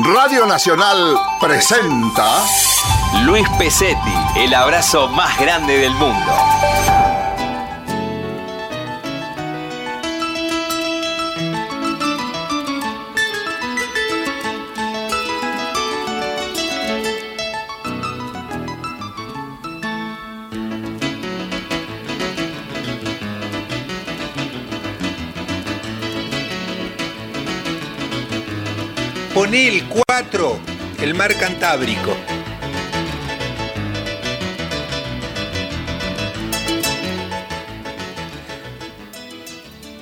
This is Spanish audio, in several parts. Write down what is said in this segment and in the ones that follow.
Radio Nacional presenta Luis Pesetti, el abrazo más grande del mundo. Poné el 4, el mar Cantábrico.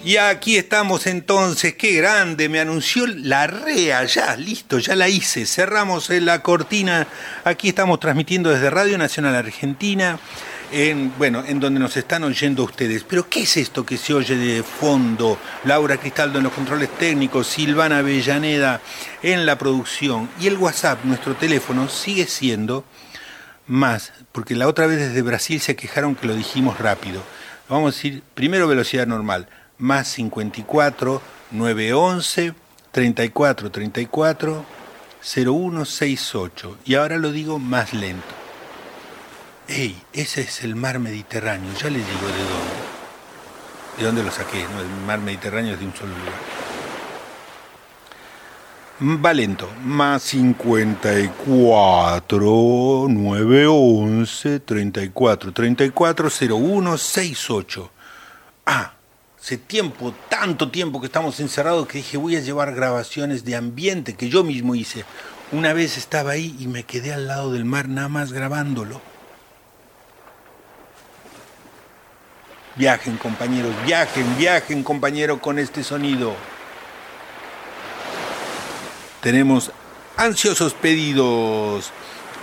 Y aquí estamos entonces, qué grande, me anunció la REA, ya, listo, ya la hice, cerramos la cortina, aquí estamos transmitiendo desde Radio Nacional Argentina, en, bueno, en donde nos están oyendo ustedes. Pero ¿qué es esto que se oye de fondo? Laura Cristaldo en los controles técnicos, Silvana Avellaneda en la producción y el WhatsApp, nuestro teléfono, sigue siendo más, porque la otra vez desde Brasil se quejaron que lo dijimos rápido. Vamos a decir, primero velocidad normal, más 54 911 34 34 0168 y ahora lo digo más lento. ¡Ey! Ese es el mar Mediterráneo, ya les digo de dónde. ¿De dónde lo saqué? No, el mar Mediterráneo es de un solo lugar. Va lento, más 54 911 34 34 01 68. Ah, hace tiempo, tanto tiempo que estamos encerrados que dije voy a llevar grabaciones de ambiente que yo mismo hice. Una vez estaba ahí y me quedé al lado del mar nada más grabándolo. Viajen compañeros, viajen, viajen compañeros con este sonido. Tenemos ansiosos pedidos.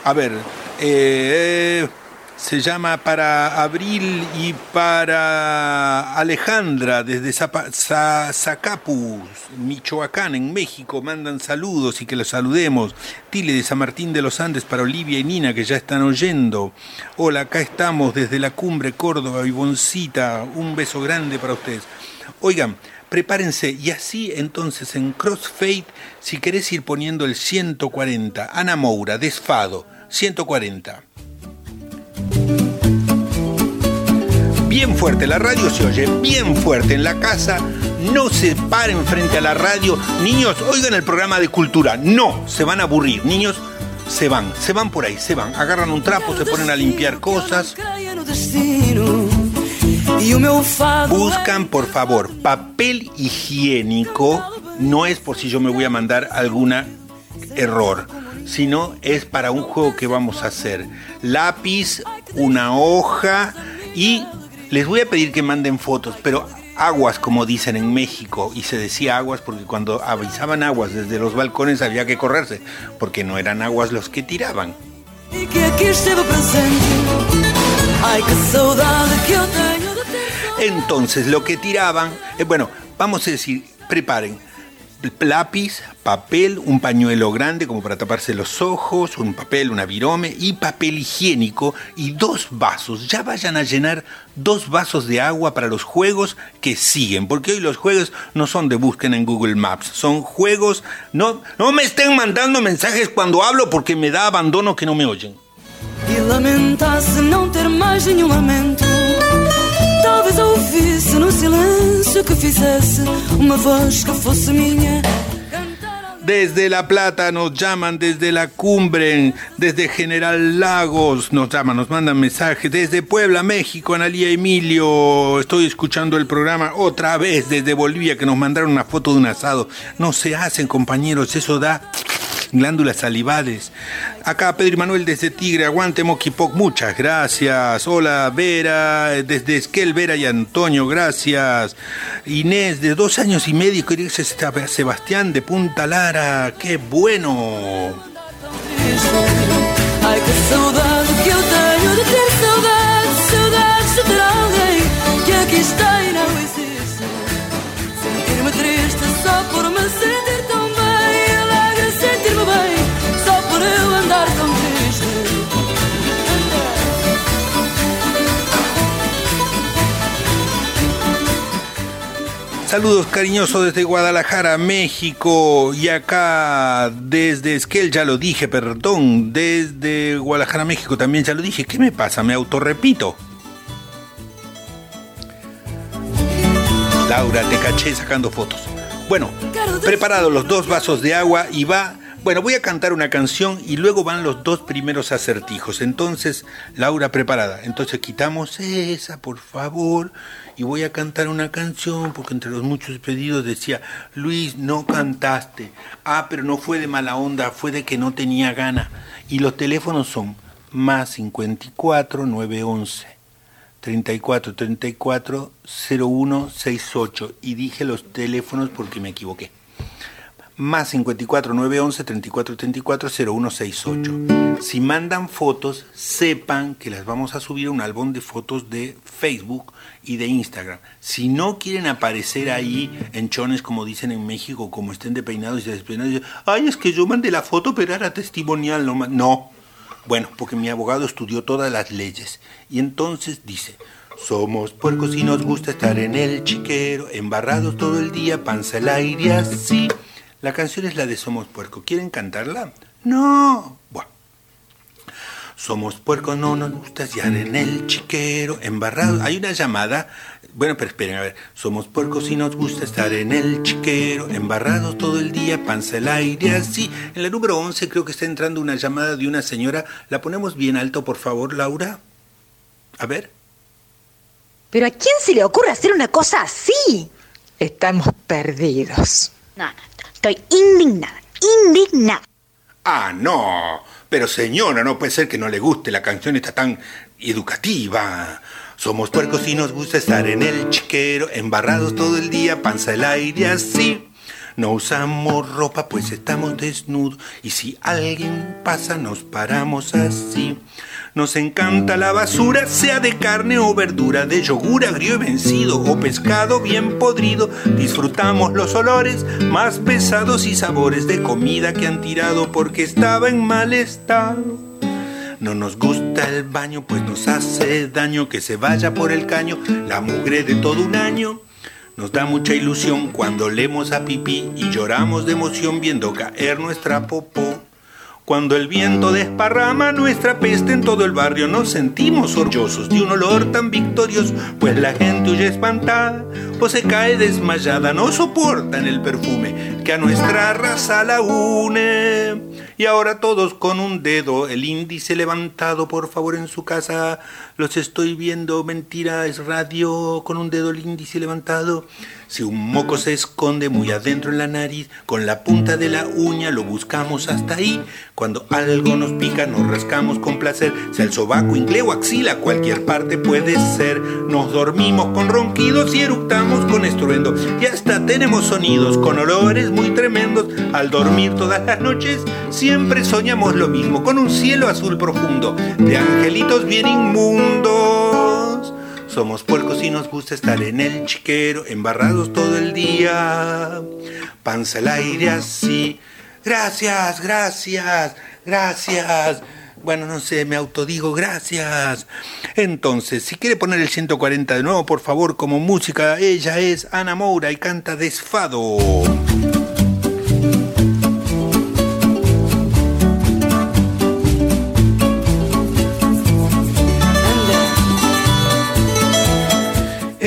A ver, eh, se llama para Abril y para Alejandra desde Zacapuz, Michoacán, en México. Mandan saludos y que los saludemos. Tile de San Martín de los Andes para Olivia y Nina que ya están oyendo. Hola, acá estamos desde la cumbre Córdoba, Ivoncita. Un beso grande para ustedes. Oigan, prepárense y así entonces en Crossfade, si querés ir poniendo el 140, Ana Moura, Desfado, 140. Bien fuerte, la radio se oye bien fuerte en la casa. No se paren frente a la radio. Niños, oigan el programa de cultura. No, se van a aburrir. Niños, se van, se van por ahí, se van. Agarran un trapo, se ponen a limpiar cosas. Buscan, por favor, papel higiénico. No es por si yo me voy a mandar alguna error, sino es para un juego que vamos a hacer. Lápiz, una hoja y les voy a pedir que manden fotos, pero aguas, como dicen en México, y se decía aguas porque cuando avisaban aguas desde los balcones había que correrse, porque no eran aguas los que tiraban. Entonces lo que tiraban, eh, bueno, vamos a decir, preparen lápiz, papel, un pañuelo grande como para taparse los ojos, un papel, una virome y papel higiénico y dos vasos. Ya vayan a llenar dos vasos de agua para los juegos que siguen, porque hoy los juegos no son de búsqueda en Google Maps, son juegos, no, no me estén mandando mensajes cuando hablo porque me da abandono que no me oyen. Desde La Plata nos llaman, desde la cumbre, desde General Lagos nos llaman, nos mandan mensajes, desde Puebla, México, Analía Emilio, estoy escuchando el programa otra vez desde Bolivia que nos mandaron una foto de un asado. No se hacen compañeros, eso da glándulas salivales. Acá Pedro Manuel desde Tigre, aguante Moquipoc, muchas gracias. Hola Vera, desde Esquel, Vera y Antonio, gracias. Inés, de dos años y medio, quería Sebastián de Punta Lara, qué bueno. Que que que saludos cariñosos desde Guadalajara, México. Y acá desde Esquel, ya lo dije, perdón. Desde Guadalajara, México también ya lo dije. ¿Qué me pasa? Me autorrepito. Laura, te caché sacando fotos. Bueno, preparados los dos vasos de agua y va bueno, voy a cantar una canción y luego van los dos primeros acertijos. Entonces, Laura preparada. Entonces quitamos esa, por favor, y voy a cantar una canción porque entre los muchos pedidos decía, Luis, no cantaste. Ah, pero no fue de mala onda, fue de que no tenía gana. Y los teléfonos son más 54 911 34 34 01 68 y dije los teléfonos porque me equivoqué más 54 911 34 34 0168. Si mandan fotos, sepan que las vamos a subir a un álbum de fotos de Facebook y de Instagram. Si no quieren aparecer ahí en chones, como dicen en México, como estén de peinados y despeinados, ay, es que yo mandé la foto, pero era testimonial. No, no. Bueno, porque mi abogado estudió todas las leyes. Y entonces dice, somos puercos y nos gusta estar en el chiquero, embarrados todo el día, panza al aire así. La canción es la de Somos Puerco. ¿Quieren cantarla? No. Bueno. Somos puercos, no nos gusta estar en el chiquero, embarrado. Hay una llamada. Bueno, pero esperen, a ver. Somos puercos y nos gusta estar en el chiquero, embarrados todo el día, panza el aire así. En la número 11 creo que está entrando una llamada de una señora. ¿La ponemos bien alto, por favor, Laura? A ver. ¿Pero a quién se le ocurre hacer una cosa así? Estamos perdidos. No, no, estoy indignada, indignada. Ah, no. Pero señora, no puede ser que no le guste. La canción está tan educativa. Somos puercos y nos gusta estar en el chiquero, embarrados todo el día, panza el aire así. No usamos ropa pues estamos desnudos y si alguien pasa nos paramos así. Nos encanta la basura, sea de carne o verdura, de yogur agrio y vencido o pescado bien podrido. Disfrutamos los olores más pesados y sabores de comida que han tirado porque estaba en mal estado. No nos gusta el baño, pues nos hace daño que se vaya por el caño la mugre de todo un año. Nos da mucha ilusión cuando leemos a pipí y lloramos de emoción viendo caer nuestra popó. Cuando el viento desparrama nuestra peste en todo el barrio, nos sentimos orgullosos de un olor tan victorioso, pues la gente huye espantada o se cae desmayada, no soportan el perfume que a nuestra raza la une. Y ahora todos con un dedo, el índice levantado, por favor en su casa, los estoy viendo, mentira, es radio, con un dedo el índice levantado. Si un moco se esconde muy adentro en la nariz, con la punta de la uña lo buscamos hasta ahí. Cuando algo nos pica, nos rascamos con placer. Sea el sobaco, ingle o axila, cualquier parte puede ser. Nos dormimos con ronquidos y eructamos con estruendo. Y hasta tenemos sonidos con olores muy tremendos. Al dormir todas las noches, siempre soñamos lo mismo, con un cielo azul profundo, de angelitos bien inmundos. Somos puercos y nos gusta estar en el chiquero, embarrados todo el día. Panza al aire así. Gracias, gracias, gracias. Bueno, no sé, me autodigo, gracias. Entonces, si quiere poner el 140 de nuevo, por favor, como música, ella es Ana Moura y canta Desfado.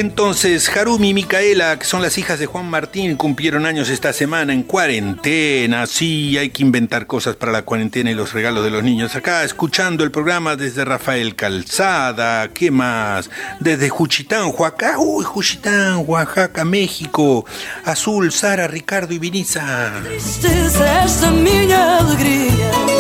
Entonces, Harumi y Micaela, que son las hijas de Juan Martín, cumplieron años esta semana en cuarentena. Sí, hay que inventar cosas para la cuarentena y los regalos de los niños. Acá, escuchando el programa desde Rafael Calzada. ¿Qué más? Desde Juchitán, Oaxaca. Uy, Juchitán, Oaxaca, México. Azul, Sara, Ricardo y Viniza. Tristeza, esta minha alegria.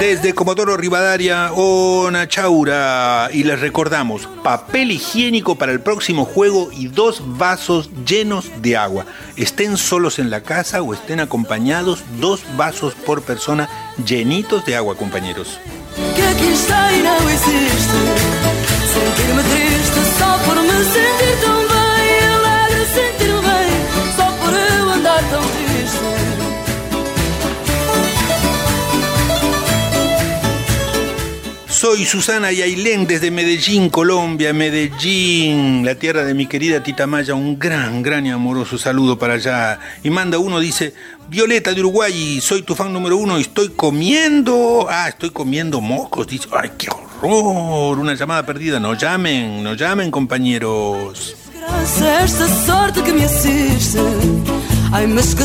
Desde Comodoro Rivadavia, Onachaura. Y les recordamos, papel higiénico para el próximo juego y dos vasos llenos de agua. Estén solos en la casa o estén acompañados, dos vasos por persona llenitos de agua, compañeros. Que aqui está não existe. Sentir-me triste só por me sentir Soy Susana Yailén desde Medellín, Colombia, Medellín, la tierra de mi querida Tita Maya. Un gran, gran y amoroso saludo para allá. Y manda uno, dice, Violeta de Uruguay, soy tu fan número uno y estoy comiendo. Ah, estoy comiendo mocos. Dice, ay, qué horror. Una llamada perdida. No llamen, no llamen, compañeros. Sorte que me mas que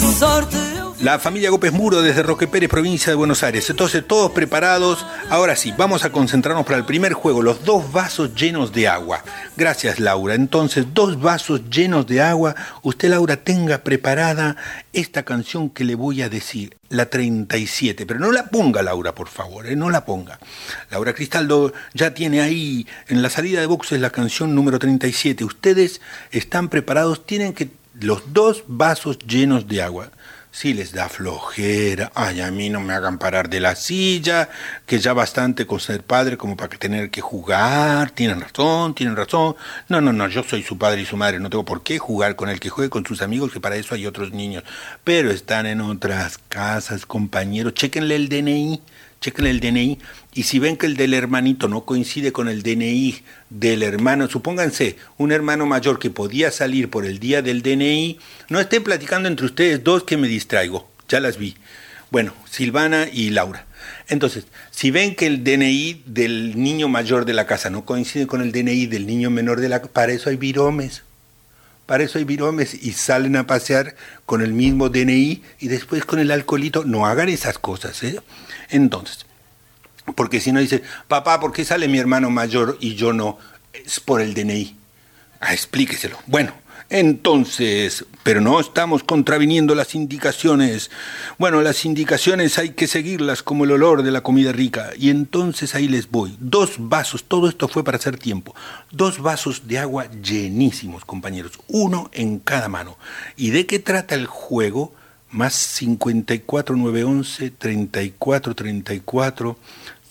La familia Gópez Muro desde Roque Pérez, provincia de Buenos Aires. Entonces, todos preparados. Ahora sí, vamos a concentrarnos para el primer juego, los dos vasos llenos de agua. Gracias, Laura. Entonces, dos vasos llenos de agua. Usted, Laura, tenga preparada esta canción que le voy a decir, la 37. Pero no la ponga, Laura, por favor, ¿eh? no la ponga. Laura Cristaldo ya tiene ahí en la salida de boxes la canción número 37. Ustedes están preparados, tienen que los dos vasos llenos de agua. Si les da flojera, ay, a mí no me hagan parar de la silla, que ya bastante con ser padre como para que tener que jugar, tienen razón, tienen razón. No, no, no, yo soy su padre y su madre, no tengo por qué jugar con el que juegue con sus amigos, que para eso hay otros niños. Pero están en otras casas, compañeros, chéquenle el DNI, chéquenle el DNI, y si ven que el del hermanito no coincide con el DNI del hermano, supónganse, un hermano mayor que podía salir por el día del DNI, no estén platicando entre ustedes dos que me distraigo, ya las vi. Bueno, Silvana y Laura. Entonces, si ven que el DNI del niño mayor de la casa no coincide con el DNI del niño menor de la casa, para eso hay viromes. Para eso hay viromes y salen a pasear con el mismo DNI y después con el alcoholito. No hagan esas cosas, ¿eh? Entonces, porque si no dice, papá, ¿por qué sale mi hermano mayor y yo no? Es por el DNI. Ah, explíqueselo. Bueno, entonces, pero no estamos contraviniendo las indicaciones. Bueno, las indicaciones hay que seguirlas como el olor de la comida rica. Y entonces ahí les voy. Dos vasos, todo esto fue para hacer tiempo. Dos vasos de agua llenísimos, compañeros. Uno en cada mano. ¿Y de qué trata el juego? Más 54 911 34 34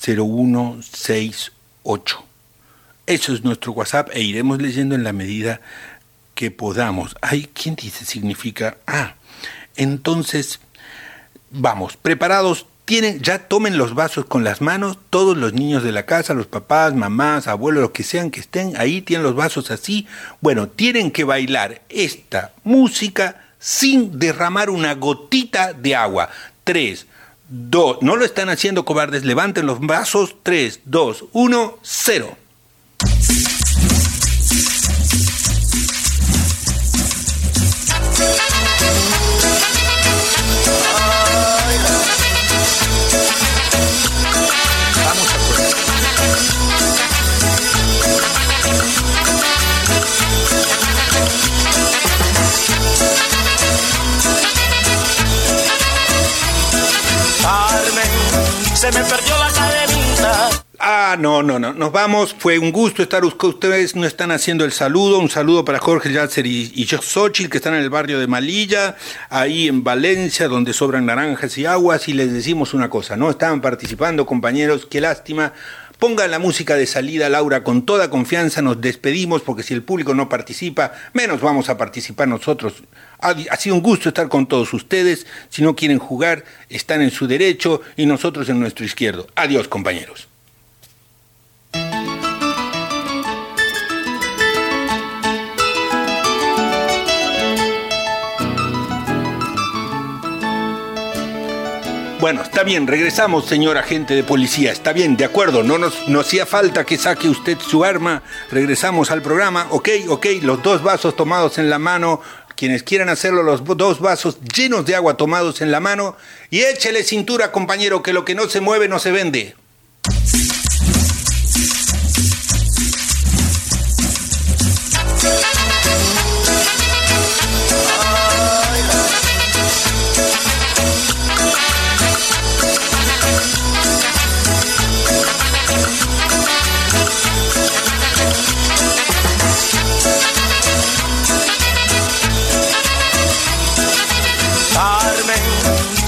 0168. Eso es nuestro WhatsApp e iremos leyendo en la medida que podamos. Ay, ¿quién dice significa? Ah, entonces, vamos, preparados. Tienen, ya tomen los vasos con las manos, todos los niños de la casa, los papás, mamás, abuelos, los que sean que estén, ahí tienen los vasos así. Bueno, tienen que bailar esta música sin derramar una gotita de agua. Tres, dos, no lo están haciendo cobardes, levanten los vasos. Tres, dos, uno, cero. Se me perdió la cadenita. Ah, no, no, no. Nos vamos. Fue un gusto estar. Ustedes no están haciendo el saludo. Un saludo para Jorge Yatzer y, y Xochitl, que están en el barrio de Malilla, ahí en Valencia, donde sobran naranjas y aguas. Y les decimos una cosa: no estaban participando, compañeros. Qué lástima. Pongan la música de salida, Laura, con toda confianza. Nos despedimos porque si el público no participa, menos vamos a participar nosotros. Ha, sido un gusto estar con todos ustedes. Si no quieren jugar, están en su derecho y nosotros en nuestro izquierdo. Adiós, compañeros. Bueno, está bien, regresamos, señor agente de policía. Está bien, de acuerdo, no nos no hacía falta que saque usted su arma. Regresamos al programa. Ok, ok, los dos vasos tomados en la mano. Quienes quieran hacerlo, los dos vasos llenos de agua tomados en la mano. Y échele cintura, compañero, que lo que no se mueve no se vende.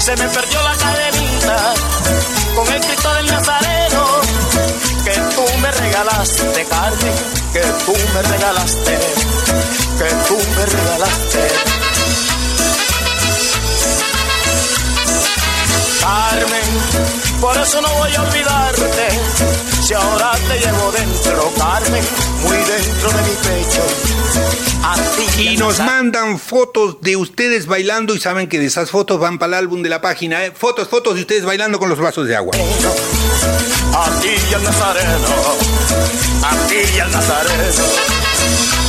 Se me perdió la cadenita con el Cristo del Nazareno que tú me regalaste, Carmen, que tú me regalaste, que tú me regalaste. Carmen, por eso no voy a olvidarte. Si ahora te llevo dentro, Carmen, muy dentro de mi pecho. A ti Y nos mandan fotos de ustedes bailando y saben que de esas fotos van para el álbum de la página. ¿eh? Fotos, fotos de ustedes bailando con los vasos de agua. A ti y al Nazareno, a ti y al Nazareno.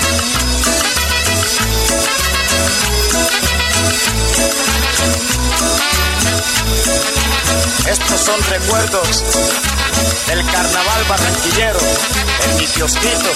Estos son recuerdos del carnaval barranquillero en mi kiosquito.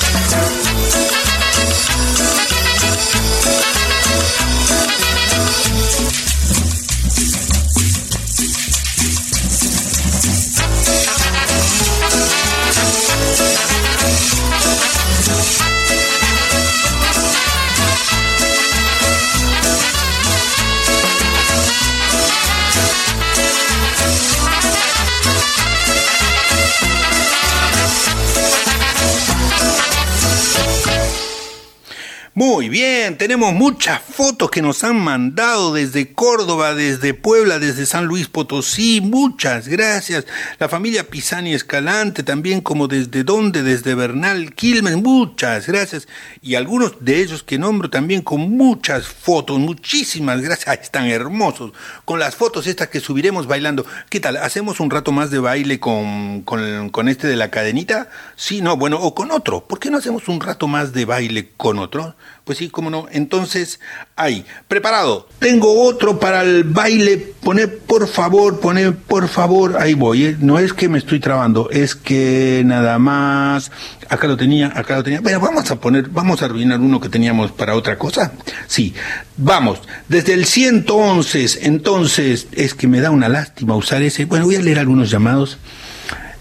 Muy bien, tenemos muchas fotos que nos han mandado desde Córdoba, desde Puebla, desde San Luis Potosí. Muchas gracias. La familia Pisani Escalante también, como desde dónde, desde Bernal Quilmes. Muchas gracias. Y algunos de ellos que nombro también con muchas fotos. Muchísimas gracias. Ay, están hermosos. Con las fotos estas que subiremos bailando. ¿Qué tal? ¿Hacemos un rato más de baile con, con, con este de la cadenita? Sí, no, bueno, o con otro. ¿Por qué no hacemos un rato más de baile con otro? Pues sí, cómo no. Entonces, ahí, preparado. Tengo otro para el baile. Pone, por favor, pone, por favor. Ahí voy. ¿eh? No es que me estoy trabando, es que nada más. Acá lo tenía, acá lo tenía. Bueno, vamos a poner, vamos a arruinar uno que teníamos para otra cosa. Sí, vamos. Desde el 111, entonces, es que me da una lástima usar ese. Bueno, voy a leer algunos llamados.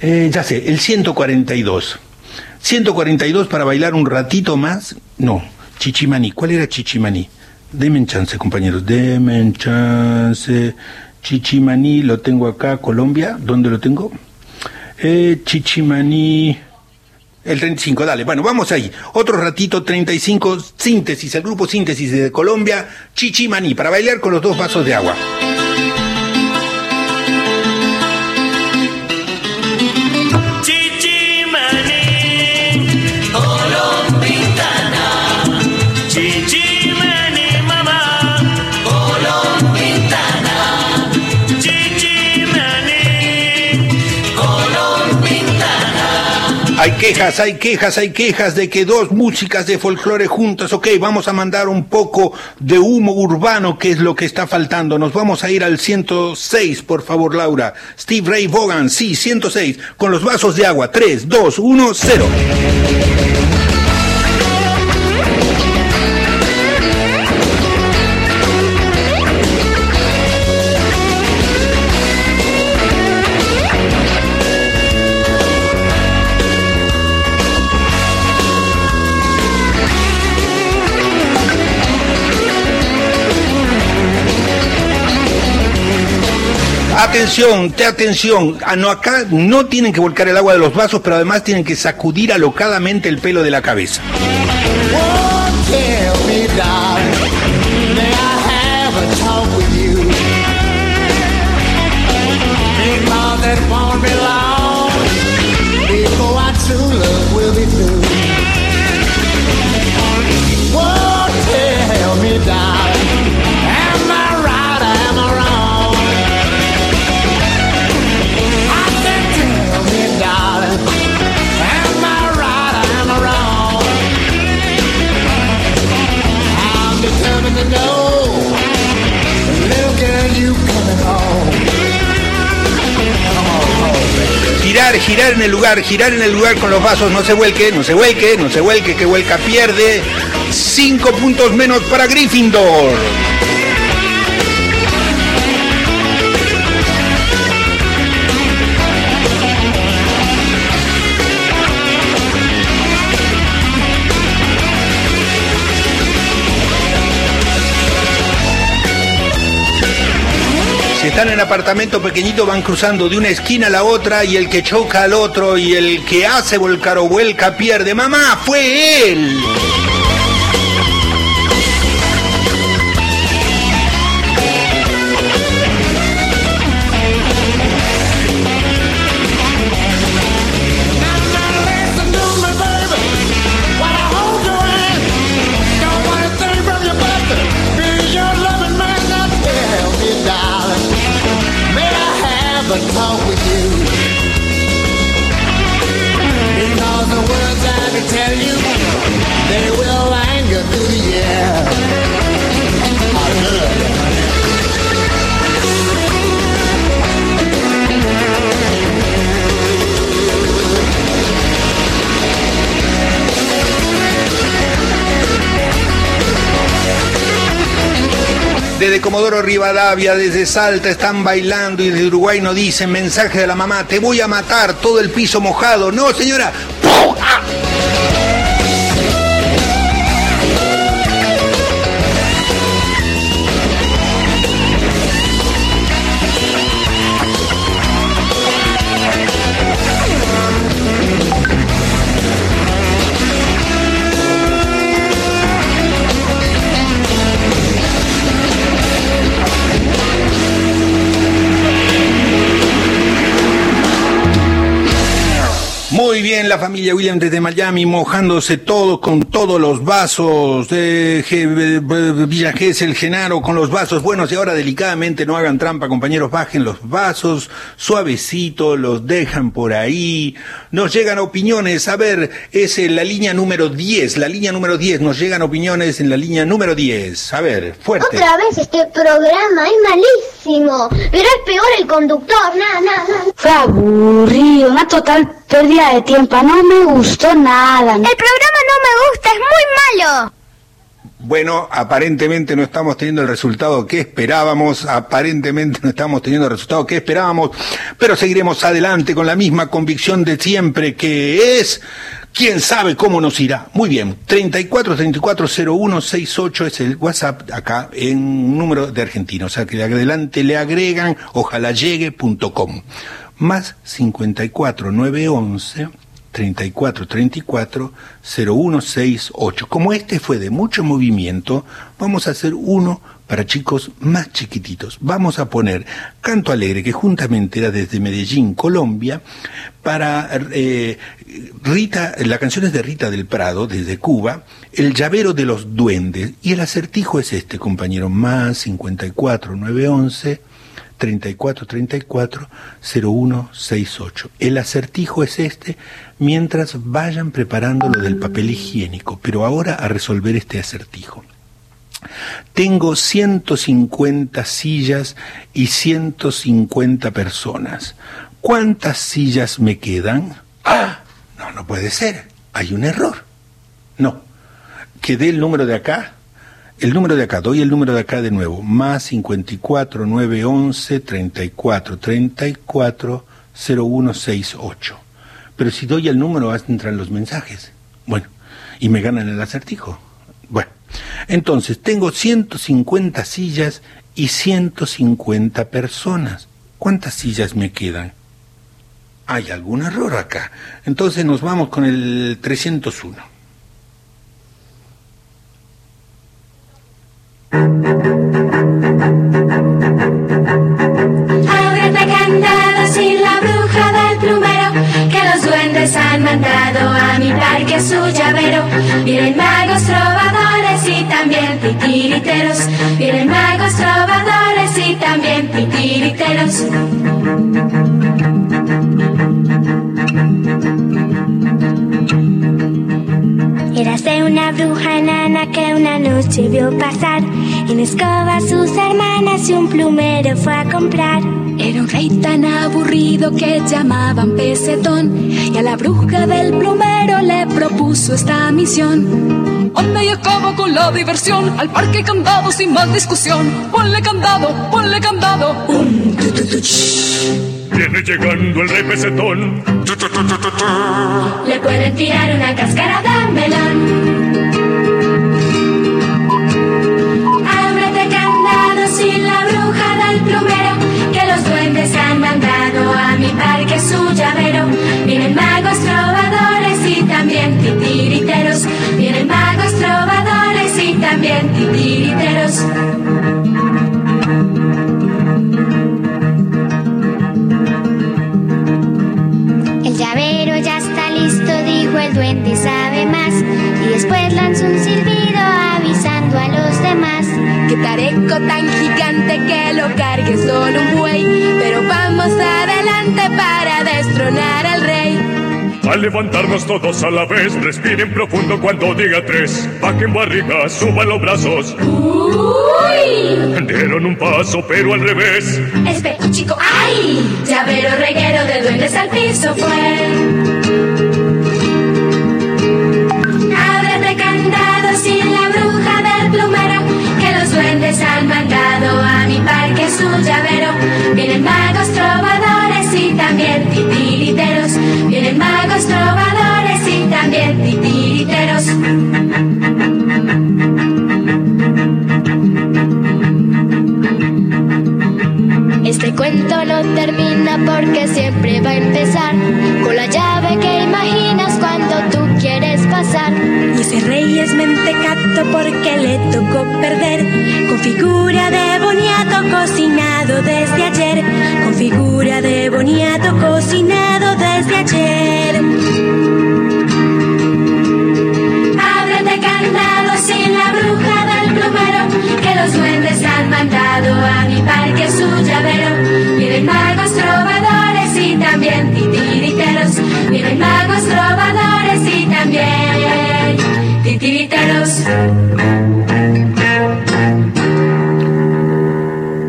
Eh, ya sé, el 142. 142 para bailar un ratito más. No, Chichimaní. ¿Cuál era Chichimaní? Denme chance, compañeros. Denme chance. Chichimaní, lo tengo acá, Colombia. ¿Dónde lo tengo? Eh, Chichimaní. El 35, dale. Bueno, vamos ahí. Otro ratito, 35, síntesis. El grupo síntesis de Colombia, Chichimaní, para bailar con los dos vasos de agua. Hay quejas, hay quejas, hay quejas de que dos músicas de folclore juntas. Ok, vamos a mandar un poco de humo urbano, que es lo que está faltando. Nos vamos a ir al 106, por favor, Laura. Steve Ray Vaughan, sí, 106, con los vasos de agua. 3, 2, 1, 0. Atención, te atención. Ah, no, acá no tienen que volcar el agua de los vasos, pero además tienen que sacudir alocadamente el pelo de la cabeza. Oh, girar en el lugar, girar en el lugar con los vasos, no se vuelque, no se vuelque, no se vuelque, que vuelca pierde. Cinco puntos menos para Gryffindor. Si están en apartamento pequeñito van cruzando de una esquina a la otra y el que choca al otro y el que hace volcar o vuelca pierde. Mamá, fue él. Desde Comodoro Rivadavia, desde Salta están bailando y desde Uruguay nos dicen mensaje de la mamá, te voy a matar, todo el piso mojado. No, señora. Bien, la familia Williams desde Miami mojándose todos con todos los vasos. de Villa Gesell, Genaro con los vasos. Bueno, y ahora delicadamente no hagan trampa, compañeros, bajen los vasos, suavecito, los dejan por ahí. Nos llegan opiniones. A ver, es en la línea número 10, la línea número 10. Nos llegan opiniones en la línea número 10. A ver, fuerte. Otra vez este programa es malísimo, pero es peor el conductor, nada, nada, nada. Fue aburrido, una total pérdida de tiempo. No me gustó nada. El programa no me gusta, es muy malo. Bueno, aparentemente no estamos teniendo el resultado que esperábamos, aparentemente no estamos teniendo el resultado que esperábamos, pero seguiremos adelante con la misma convicción de siempre que es, quién sabe cómo nos irá. Muy bien, 34 34 01 68 es el WhatsApp acá en número de Argentina, o sea que de adelante le agregan ojalá llegue.com. Más 54 911 34 34 0168. Como este fue de mucho movimiento, vamos a hacer uno para chicos más chiquititos. Vamos a poner Canto Alegre, que juntamente era desde Medellín, Colombia, para eh, Rita, la canción es de Rita del Prado, desde Cuba, El llavero de los duendes. Y el acertijo es este, compañero, más 54 911 34 34 0168. El acertijo es este mientras vayan preparando lo del papel higiénico, pero ahora a resolver este acertijo. Tengo 150 sillas y 150 personas. ¿Cuántas sillas me quedan? Ah, no, no puede ser. Hay un error. No. Quedé el número de acá. El número de acá, doy el número de acá de nuevo. Más 54 911 34 34 0168. Pero si doy el número, entran los mensajes. Bueno, y me ganan el acertijo. Bueno, entonces tengo 150 sillas y 150 personas. ¿Cuántas sillas me quedan? Hay algún error acá. Entonces nos vamos con el 301. Ábrete candado sin la bruja del plumero, que los duendes han mandado a mi parque su llavero. Vienen magos trovadores y también titiriteros. Vienen magos trovadores y también titiriteros. Que una noche vio pasar en escoba a sus hermanas y un plumero fue a comprar. Era un rey tan aburrido que llamaban pesetón y a la bruja del plumero le propuso esta misión. Anda y acaba con la diversión, al parque candado sin más discusión. Ponle candado, ponle candado. Un tu, tu, tu, ch. Viene llegando el rey pesetón. Le pueden tirar una cáscara de melón. Parque su llavero. Vienen magos trovadores y también titiriteros. Vienen magos trovadores y también titiriteros. El llavero ya está listo, dijo el duende, sabe más. Y después lanzó un silbido avisando a los demás. Que tareco tan gigante que lo cargue solo un buey. Pero para destronar al rey. Al levantarnos todos a la vez, respiren profundo cuando diga tres. Bajen barriga, suban los brazos. ¡Uy! Dieron un paso, pero al revés. Espejo chico, ¡ay! Llavero reguero de duendes al piso fue. Ábrete candado sin la bruja del plumero, que los duendes han mandado a mi parque su llavero. Vienen magos trovadores y también titiriteros. Vienen magos trovadores y también titiriteros. Este cuento no termina porque siempre va a empezar con la llave que imaginas cuando ese rey es mentecato porque le tocó perder con figura de boniato cocinado desde ayer, con figura de boniato cocinado desde ayer. Ábrete candado sin la bruja del plumero, que los duendes han mandado a mi parque su llavero. Vienen magos trovadores y también titiriteros. Vienen magos trovadores.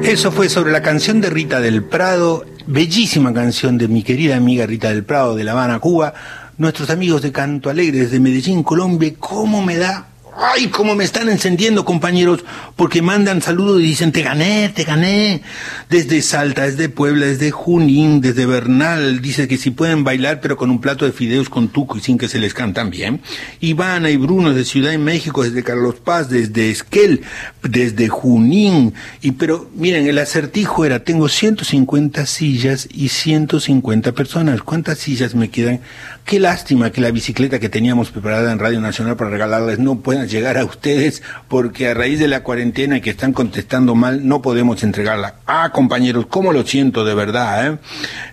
Eso fue sobre la canción de Rita del Prado, bellísima canción de mi querida amiga Rita del Prado de La Habana, Cuba. Nuestros amigos de Canto Alegre desde Medellín, Colombia, ¿cómo me da? ¡Ay, cómo me están encendiendo, compañeros! Porque mandan saludos y dicen, te gané, te gané. Desde Salta, desde Puebla, desde Junín, desde Bernal. Dice que si pueden bailar, pero con un plato de fideos con tuco y sin que se les cantan bien. Ivana y Bruno de Ciudad de México, desde Carlos Paz, desde Esquel, desde Junín. Y pero, miren, el acertijo era, tengo 150 sillas y 150 personas. ¿Cuántas sillas me quedan? Qué lástima que la bicicleta que teníamos preparada en Radio Nacional para regalarles no llegar a ustedes porque a raíz de la cuarentena que están contestando mal no podemos entregarla. Ah, compañeros, cómo lo siento de verdad, ¿eh?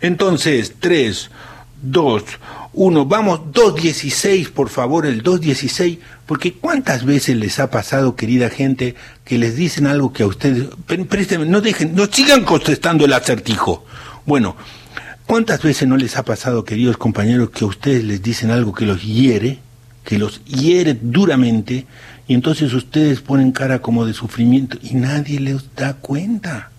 Entonces, 3, 2, 1, vamos, 2.16, por favor, el 2.16, porque cuántas veces les ha pasado, querida gente, que les dicen algo que a ustedes, présteme, no dejen, no sigan contestando el acertijo. Bueno, ¿Cuántas veces no les ha pasado, queridos compañeros, que a ustedes les dicen algo que los hiere, que los hiere duramente, y entonces ustedes ponen cara como de sufrimiento y nadie les da cuenta?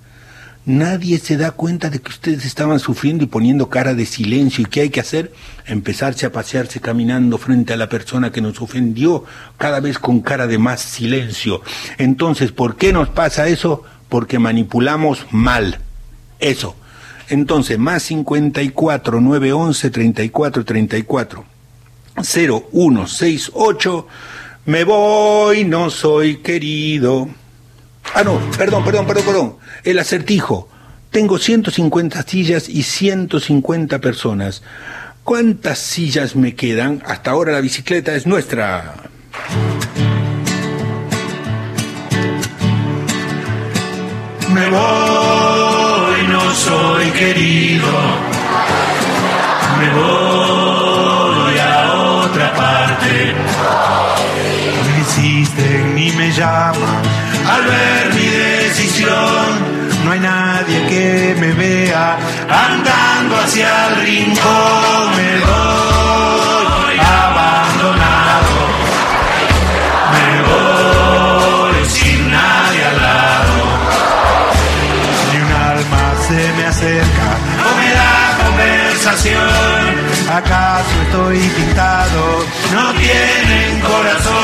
Nadie se da cuenta de que ustedes estaban sufriendo y poniendo cara de silencio. ¿Y qué hay que hacer? Empezarse a pasearse caminando frente a la persona que nos ofendió, cada vez con cara de más silencio. Entonces, ¿por qué nos pasa eso? Porque manipulamos mal. Eso. Entonces, más 54 911 34 34 0168 Me voy, no soy querido. Ah, no, perdón, perdón, perdón, perdón. El acertijo. Tengo 150 sillas y 150 personas. ¿Cuántas sillas me quedan? Hasta ahora la bicicleta es nuestra. Me voy, no soy querido. Me voy me llama al ver mi decisión. No hay nadie que me vea andando hacia el rincón. Me voy abandonado. Me voy sin nadie al lado. Ni un alma se me acerca o me da conversación. ¿Acaso estoy pintado? No tienen corazón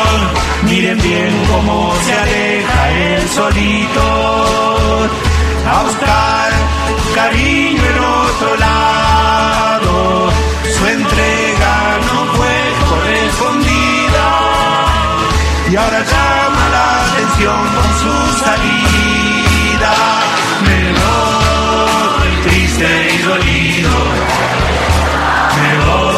cómo se aleja él solito a buscar cariño en otro lado. Su entrega no fue correspondida y ahora llama la atención con su salida. Me voy triste y dolido. Me voy,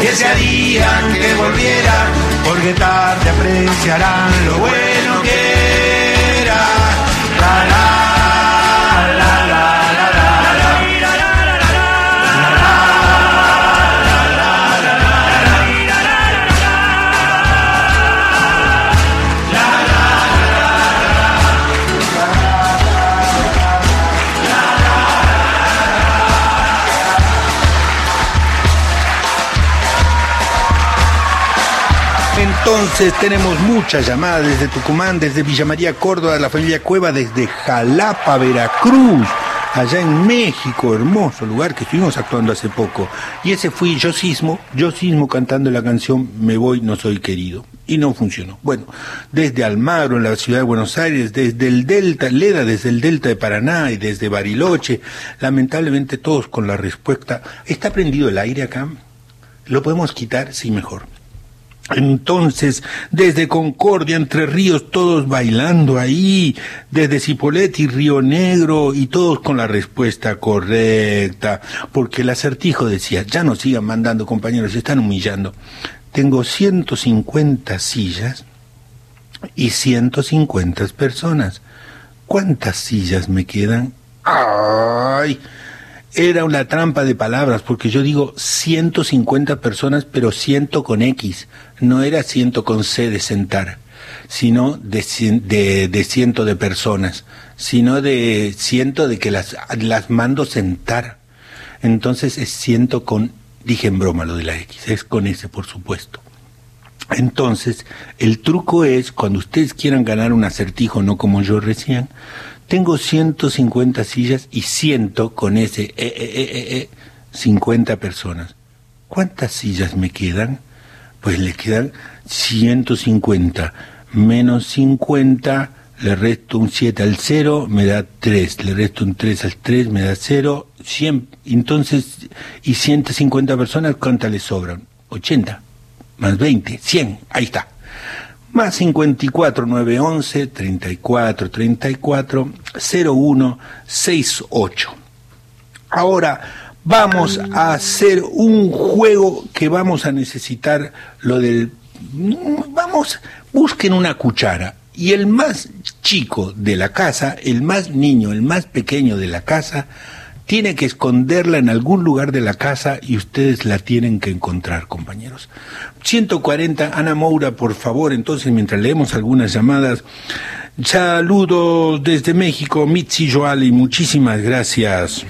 que se harían que volviera, porque tarde apreciarán lo bueno que era. Entonces tenemos muchas llamadas desde Tucumán, desde Villa María, Córdoba, de la familia Cueva, desde Jalapa, Veracruz, allá en México, hermoso lugar que estuvimos actuando hace poco. Y ese fui yo sismo, yo sismo cantando la canción Me voy, no soy querido. Y no funcionó. Bueno, desde Almagro, en la ciudad de Buenos Aires, desde el Delta, Leda, desde el Delta de Paraná y desde Bariloche, lamentablemente todos con la respuesta, ¿está prendido el aire acá? ¿Lo podemos quitar? Sí, mejor. Entonces, desde Concordia, Entre Ríos, todos bailando ahí, desde Cipolletti, Río Negro, y todos con la respuesta correcta, porque el acertijo decía, ya no sigan mandando compañeros, se están humillando. Tengo 150 sillas y 150 personas. ¿Cuántas sillas me quedan? ¡Ay! Era una trampa de palabras, porque yo digo 150 personas, pero ciento con X. No era ciento con C de sentar, sino de, de, de ciento de personas, sino de ciento de que las, las mando sentar. Entonces es ciento con, dije en broma lo de la X, es con S, por supuesto. Entonces, el truco es, cuando ustedes quieran ganar un acertijo, no como yo recién, tengo 150 sillas y ciento con ese eh, eh, eh, eh, eh, 50 personas. ¿Cuántas sillas me quedan? Pues le quedan 150 menos 50, le resto un 7 al 0, me da 3, le resto un 3 al 3, me da 0, 100, entonces, y 150 personas, ¿cuántas le sobran? 80, más 20, 100, ahí está. Más 54 911 34 34 01 68. Ahora vamos a hacer un juego que vamos a necesitar lo del vamos, busquen una cuchara y el más chico de la casa, el más niño, el más pequeño de la casa tiene que esconderla en algún lugar de la casa y ustedes la tienen que encontrar, compañeros. 140, Ana Moura, por favor, entonces, mientras leemos algunas llamadas. Saludos desde México, Mitzi Joali, muchísimas gracias.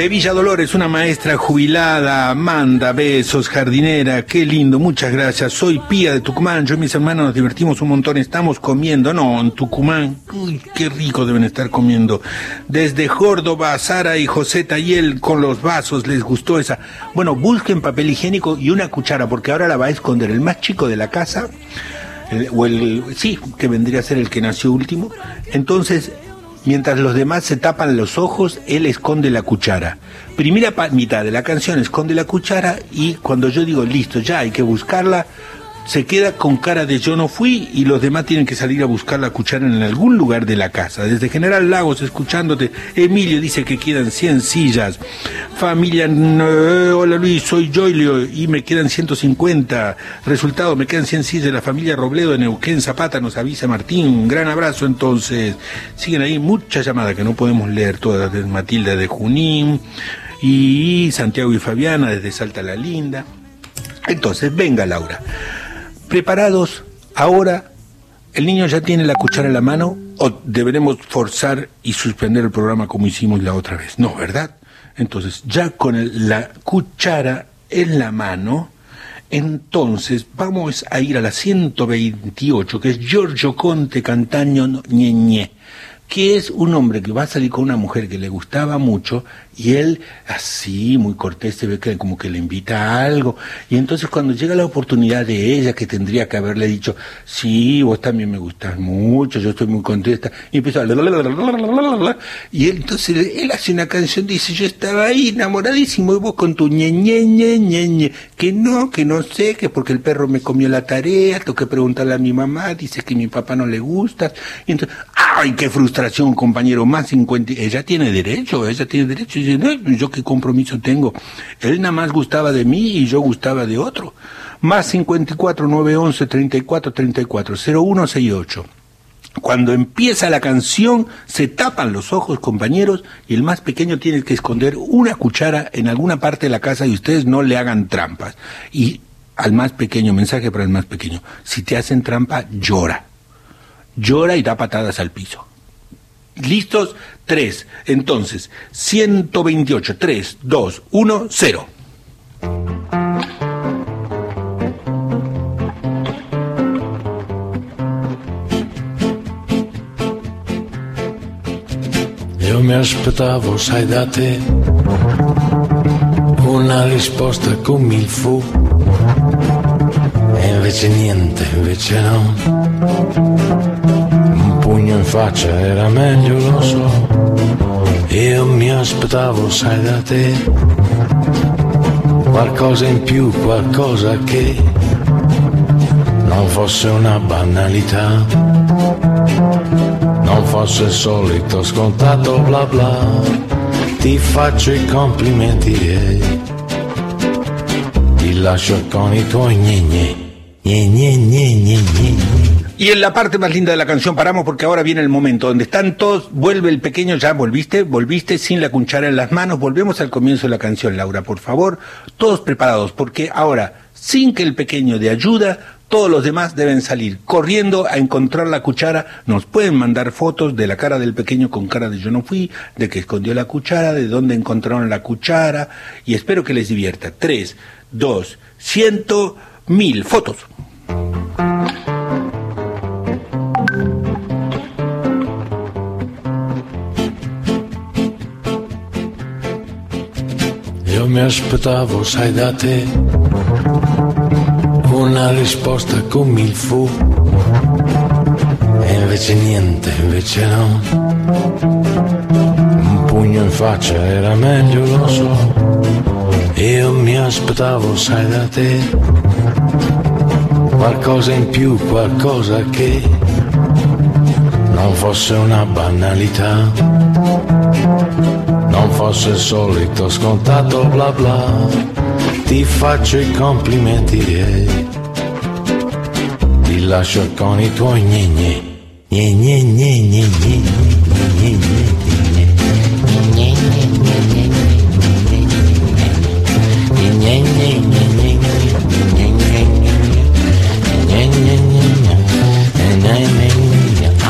De Villa Dolores, una maestra jubilada, manda besos, jardinera, qué lindo, muchas gracias. Soy Pía de Tucumán, yo y mis hermanos nos divertimos un montón, estamos comiendo, no, en Tucumán, uy, qué rico deben estar comiendo. Desde Córdoba, Sara y José Tayel con los vasos, les gustó esa. Bueno, busquen papel higiénico y una cuchara, porque ahora la va a esconder el más chico de la casa, el- o el, sí, que vendría a ser el que nació último. Entonces, Mientras los demás se tapan los ojos, él esconde la cuchara. Primera mitad de la canción esconde la cuchara y cuando yo digo listo, ya hay que buscarla, se queda con cara de yo no fui y los demás tienen que salir a buscar la cuchara en algún lugar de la casa. Desde General Lagos, escuchándote, Emilio dice que quedan 100 sillas. Familia, no, hola Luis, soy Joilio y me quedan 150. Resultado, me quedan 100 sillas. La familia Robledo de Neuquén Zapata nos avisa Martín. Un gran abrazo entonces. Siguen ahí muchas llamadas que no podemos leer todas. Desde Matilda de Junín y Santiago y Fabiana desde Salta la Linda. Entonces, venga Laura. ¿Preparados? Ahora, ¿el niño ya tiene la cuchara en la mano o deberemos forzar y suspender el programa como hicimos la otra vez? No, ¿verdad? Entonces, ya con la cuchara en la mano, Entonces, vamos a ir a la 128, que es Giorgio Conte Cantaño Ñeñe, que es un hombre que va a salir con una mujer que le gustaba mucho y él así, muy cortés, se ve que como que le invita a algo. Y entonces cuando llega la oportunidad de ella, que tendría que haberle dicho, sí, vos también me gustas mucho, yo estoy muy contenta, y empieza a... Y entonces él hace una canción, dice, yo estaba ahí enamoradísimo y vos con tu ñe, ñe, ñe, ñe, que no, que no sé, que porque el perro me comió la tarea, tengo preguntarle a mi mamá, dice que mi papá no le gusta. Y entonces, ¡ay, qué frustración, compañero! Más 50... Ella tiene derecho, ella tiene derecho. No, yo qué compromiso tengo. Él nada más gustaba de mí y yo gustaba de otro. Más 54 911 34 34 0168. Cuando empieza la canción, se tapan los ojos, compañeros, y el más pequeño tiene que esconder una cuchara en alguna parte de la casa y ustedes no le hagan trampas. Y al más pequeño, mensaje para el más pequeño, si te hacen trampa, llora. Llora y da patadas al piso. ¿Listos? Tres. Entonces, 128, 3, 2, 1, 0. Io mi aspettavo, sai da una risposta come il fu. E invece niente, invece no. Pugno in faccia era meglio, lo so. Io mi aspettavo, sai da te, qualcosa in più, qualcosa che non fosse una banalità non fosse il solito scontato bla bla, ti faccio i complimenti e ti lascio con i tuoi gne gne, gne gne gne gne gne. Y en la parte más linda de la canción paramos porque ahora viene el momento donde están todos, vuelve el pequeño, ya volviste, volviste sin la cuchara en las manos, volvemos al comienzo de la canción, Laura, por favor, todos preparados, porque ahora, sin que el pequeño de ayuda, todos los demás deben salir corriendo a encontrar la cuchara. Nos pueden mandar fotos de la cara del pequeño con cara de yo no fui, de que escondió la cuchara, de dónde encontraron la cuchara. Y espero que les divierta. Tres, dos, ciento, mil fotos. Io mi aspettavo, sai da te, una risposta come il fu. E invece niente, invece no. Un pugno in faccia era meglio, lo so. Io mi aspettavo, sai da te, qualcosa in più, qualcosa che non fosse una banalità non fosse il solito scontato bla bla, ti faccio i complimenti e ti lascio con i tuoi gne gne, gne gne gne gne gne gne gne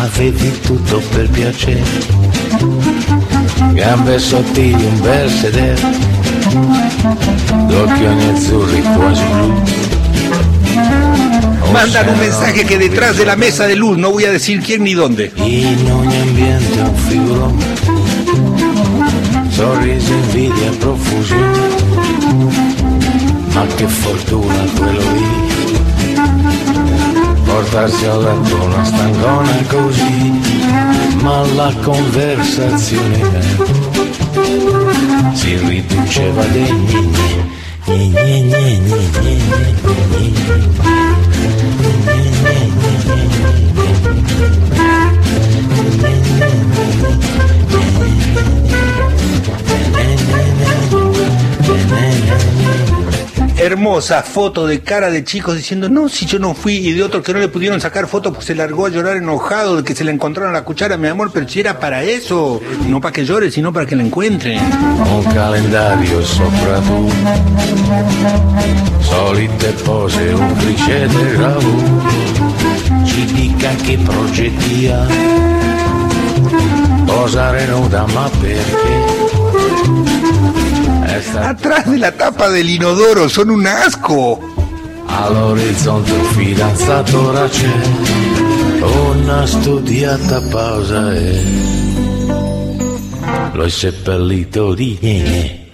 Avevi tutto per piacere gambe sottili, un bel sedere, occhioni azzurri quasi blu. Mandan un mensaje que detrás de la mesa de luz, no voy a decir quién ni dónde. Sorrisi, invidia, profusione, ma che fortuna quello lì, portarsi a letto una stangona così, ma la conversazione si riduceva dei gne gne gne gne gne gne gne Hermosa foto de cara de chicos diciendo, no, si yo no fui, y de otros que no le pudieron sacar fotos porque se largó a llorar enojado de que se le encontraron la cuchara, mi amor, pero si era para eso, no para que llore, sino para que la encuentren. un calendario sopra tu, solite pose, un cliché de gravù, ci dica che progetti ha, perché? È Atrás de la tapa del inodoro, son un asco. All'orizzonte un fidanzato c'è, una studiata pausa l'ho seppellito di niente.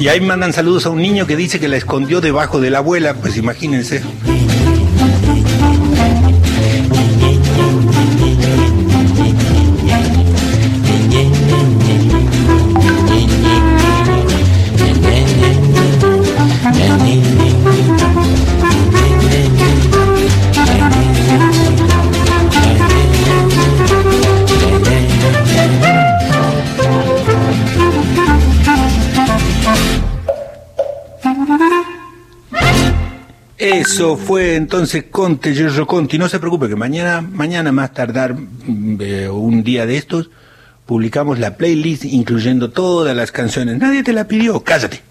Y ahí mandan saludos a un niño que dice que la escondió debajo de la abuela, pues imagínense. Eso fue entonces Conte, Giorgio Conti. No se preocupe que mañana, mañana más tardar mm, eh, un día de estos, publicamos la playlist incluyendo todas las canciones. Nadie te la pidió, cállate.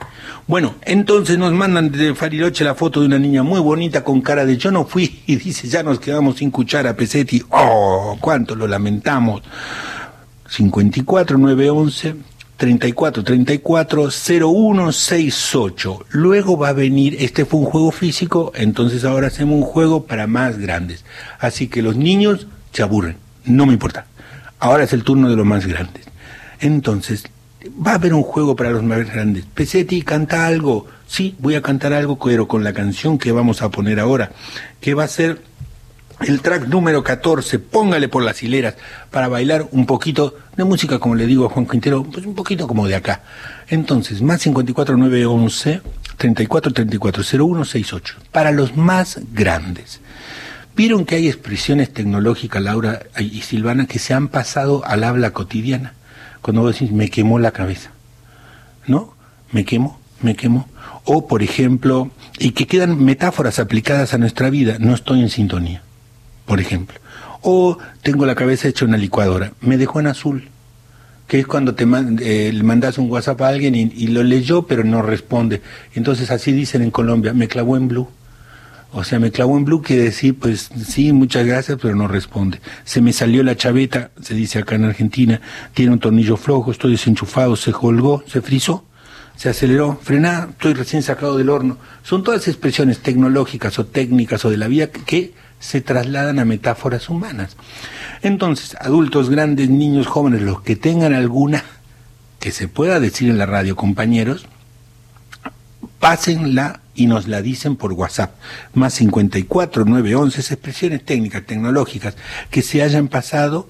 Bueno, entonces nos mandan de Fariloche la foto de una niña muy bonita con cara de yo no fui y dice ya nos quedamos sin cuchara Pesetti. Oh, cuánto lo lamentamos. 54 911 34 34 0168. Luego va a venir, este fue un juego físico, entonces ahora hacemos un juego para más grandes. Así que los niños se aburren, no me importa. Ahora es el turno de los más grandes. Entonces, va a haber un juego para los más grandes. Pesetti, canta algo. Sí, voy a cantar algo, pero con la canción que vamos a poner ahora, que va a ser el track número 14, póngale por las hileras, para bailar un poquito de música, como le digo a Juan Quintero, pues un poquito como de acá. Entonces, más 54 911 34 34 01 68, para los más grandes. Vieron que hay expresiones tecnológicas, Laura y Silvana, que se han pasado al habla cotidiana. Cuando vos decís, me quemó la cabeza. ¿No? Me quemo, me quemo. O, por ejemplo, y que quedan metáforas aplicadas a nuestra vida, no estoy en sintonía por ejemplo. O tengo la cabeza hecha una licuadora, me dejó en azul, que es cuando te eh, le mandas un WhatsApp a alguien y, y, lo leyó pero no responde. Entonces así dicen en Colombia, me clavó en blue. O sea, me clavó en blue quiere decir, pues sí, muchas gracias, pero no responde. Se me salió la chaveta, se dice acá en Argentina, tiene un tornillo flojo, estoy desenchufado, se colgó, se frizó, se aceleró, frená, estoy recién sacado del horno. Son todas expresiones tecnológicas o técnicas o de la vida que se trasladan a metáforas humanas. Entonces, adultos, grandes, niños, jóvenes, los que tengan alguna que se pueda decir en la radio, compañeros, pásenla y nos la dicen por WhatsApp. Más 54 911 expresiones técnicas, tecnológicas que se hayan pasado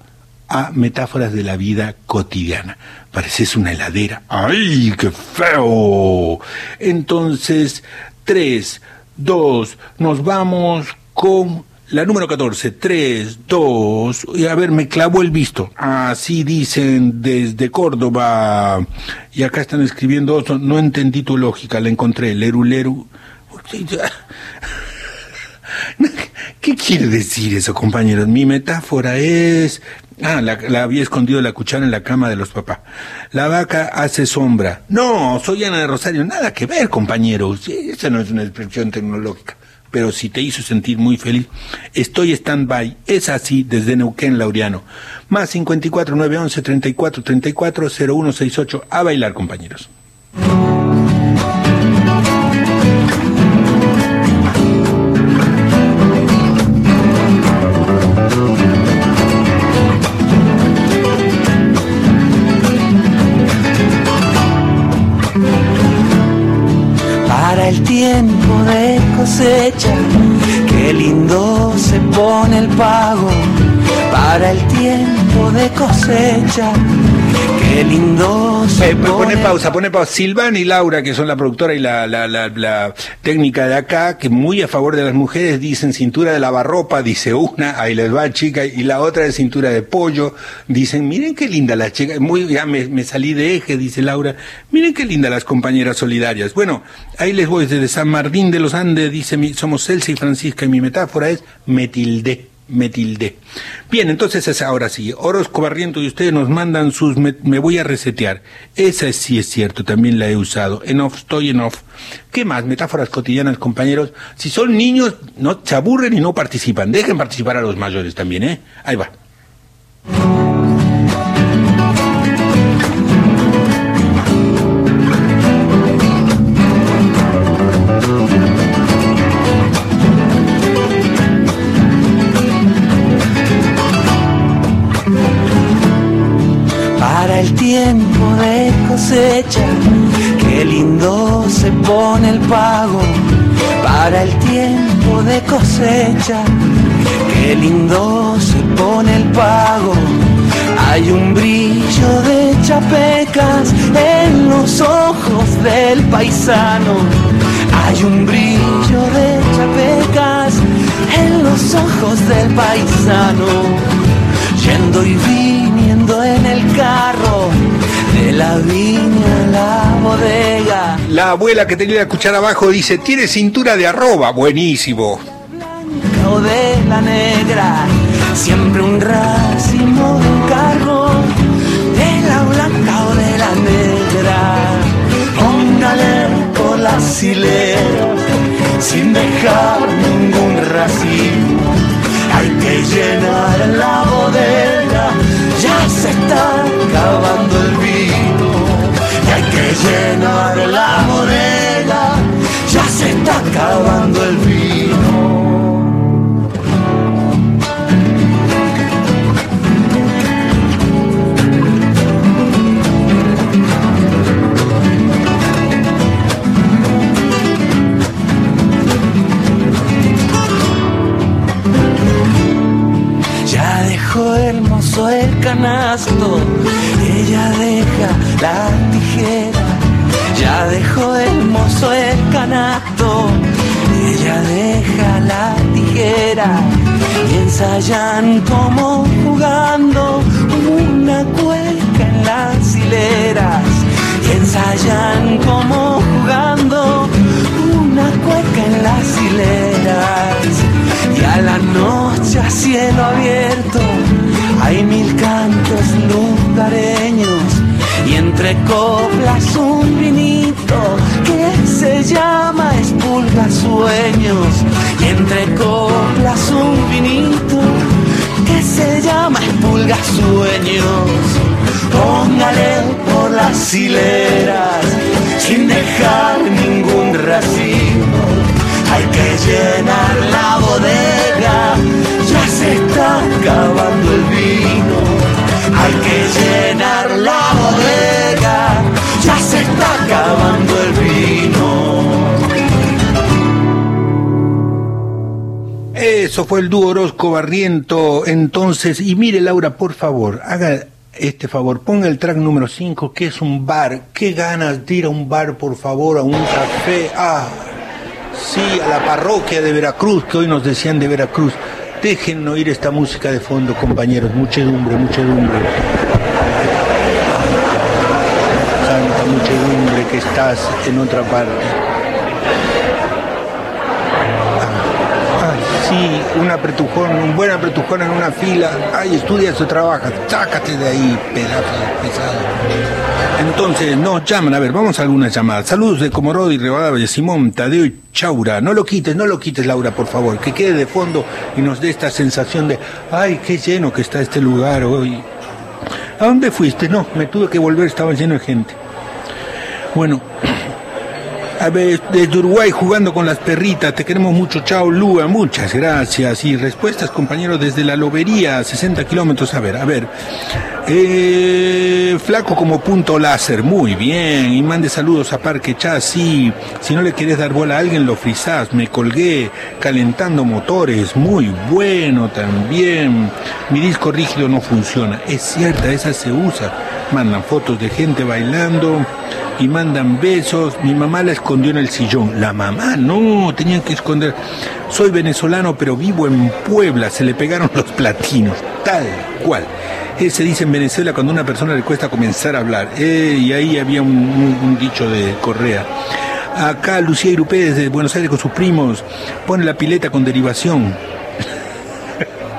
a metáforas de la vida cotidiana. Pareces una heladera. ¡Ay, qué feo! Entonces, tres, dos, nos vamos con la número 14, 3, 2, y a ver, me clavó el visto. Así dicen desde Córdoba. Y acá están escribiendo, no entendí tu lógica, la encontré, leru, leru. ¿Qué quiere decir eso, compañeros? Mi metáfora es... Ah, la, la, había escondido la cuchara en la cama de los papás. La vaca hace sombra. No, soy Ana de Rosario. Nada que ver, compañeros. Esa no es una expresión tecnológica pero si te hizo sentir muy feliz, estoy stand-by. Es así desde Neuquén, Laureano. Más 54 911 34 34 0168. A bailar, compañeros. Cosecha, qué lindo se pone el pago. Para el tiempo de cosecha, qué lindo se me pone pone pausa, pone pausa. Silvana y Laura, que son la productora y la, la, la, la técnica de acá, que muy a favor de las mujeres, dicen cintura de lavarropa, dice una, ahí les va chica, y la otra es cintura de pollo. Dicen, miren qué linda la chica, muy, ya me, me salí de eje, dice Laura. Miren qué linda las compañeras solidarias. Bueno, ahí les voy desde San Martín de los Andes, dice, mi- somos Celsa y Francisca, y mi metáfora es me tildé. Metilde. Bien, entonces es ahora sí. Orozco Barriento y ustedes nos mandan sus me, me voy a resetear. Esa sí es cierto, también la he usado. En off, estoy en off. ¿Qué más? Metáforas cotidianas, compañeros. Si son niños, no se aburren y no participan. Dejen participar a los mayores también, ¿eh? Ahí va. Para el tiempo de cosecha, qué lindo se pone el pago. Para el tiempo de cosecha, qué lindo se pone el pago. Hay un brillo de chapecas en los ojos del paisano. Hay un brillo de chapecas en los ojos del paisano. Yendo y viniendo de la viña la bodega. La abuela que tenía la cuchara abajo dice, tiene cintura de arroba. Buenísimo. o de la negra, siempre un racimo de encargo de la blanca o de la negra. Póngale por las hileras sin dejar ningún racimo. Hay que llenar la se está acabando el vino. Y hay que llenar la bodega, ya se está acabando el vino. Canasto, ella deja la tijera. Ya dejó hermoso el canasto, ella deja la tijera. Y ensayan como jugando una cueca en las hileras. Y ensayan como jugando una cueca en las hileras. Y a la noche a cielo abierto hay mil cantos lugareños y entre coplas un vinito que se llama Espulga Sueños y entre coplas un vinito que se llama Espulga Sueños. Póngale por las hileras sin dejar ningún racimo. Hay que llenar la bodega, se está acabando el vino. Hay que llenar la bodega, ya se está acabando el vino. Eso fue el dúo Orozco Barriento. Entonces, y mire Laura, por favor, haga este favor, ponga el track número 5, que es un bar. Qué ganas de ir a un bar, por favor, a un café. Ah, sí, a la parroquia de Veracruz, que hoy nos decían de Veracruz. Dejen oír esta música de fondo, compañeros. Muchedumbre, muchedumbre. Santa muchedumbre que estás en otra parte. Ay, sí, un apretujón, un buen apretujón en una fila. Ay, estudias o trabajas. Sácate de ahí, pedazo pesado. Entonces, nos llaman. A ver, vamos a algunas llamadas. Saludos de Comorado y Rivadavia, Simón, Tadeo y Chaura. No lo quites, no lo quites, Laura, por favor. Que quede de fondo y nos dé esta sensación de, ay, qué lleno que está este lugar hoy. ¿A dónde fuiste? No, me tuve que volver, estaba lleno de gente. Bueno, a ver, desde Uruguay jugando con las perritas, te queremos mucho, chao Lua, muchas gracias. Y respuestas, compañeros, desde la lobería, 60 kilómetros, a ver, a ver. Eh, flaco como punto láser, muy bien. Y mande saludos a Parque Chas, sí. Si no le querés dar bola a alguien, lo frizás. Me colgué calentando motores, muy bueno también. Mi disco rígido no funciona, es cierta, esa se usa. Mandan fotos de gente bailando y mandan besos. Mi mamá la escondió en el sillón. La mamá, no, tenían que esconder. Soy venezolano, pero vivo en Puebla. Se le pegaron los platinos, tal cual. Eh, se dice en Venezuela cuando a una persona le cuesta comenzar a hablar. Y ahí había un- un dicho de Correa. Acá Lucía Irupé desde Buenos Aires con sus primos pone la pileta con derivación.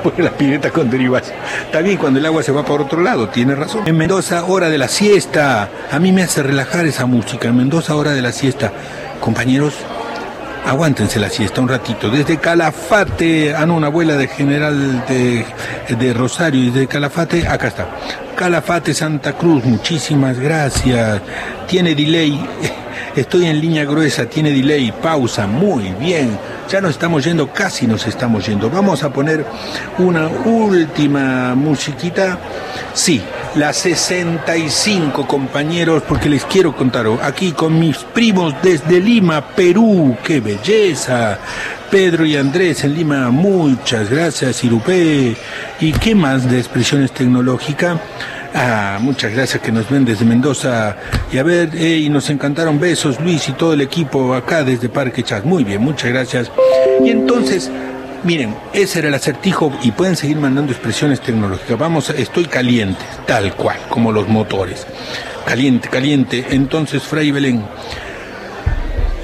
Porque las piletas con derivación. Está bien cuando el agua se va por otro lado, tiene razón. En Mendoza, hora de la siesta. A mí me hace relajar esa música. En Mendoza, hora de la siesta. Compañeros, aguántense la siesta un ratito. Desde Calafate, ah no, una abuela de general de, de Rosario, desde Calafate, acá está. Calafate, Santa Cruz, muchísimas gracias. Tiene delay. Estoy en línea gruesa, tiene delay, pausa, muy bien. Ya nos estamos yendo, casi nos estamos yendo. Vamos a poner una última musiquita. Sí, la 65 compañeros, porque les quiero contar aquí con mis primos desde Lima, Perú. ¡Qué belleza! Pedro y Andrés en Lima, muchas gracias, Irupé. ¿Y qué más de expresiones tecnológicas? Ah, muchas gracias que nos ven desde Mendoza. Y a ver, y nos encantaron besos, Luis y todo el equipo acá desde Parque Chas. Muy bien, muchas gracias. Y entonces, miren, ese era el acertijo y pueden seguir mandando expresiones tecnológicas. Vamos, estoy caliente, tal cual, como los motores. Caliente, caliente. Entonces, Fray Belén.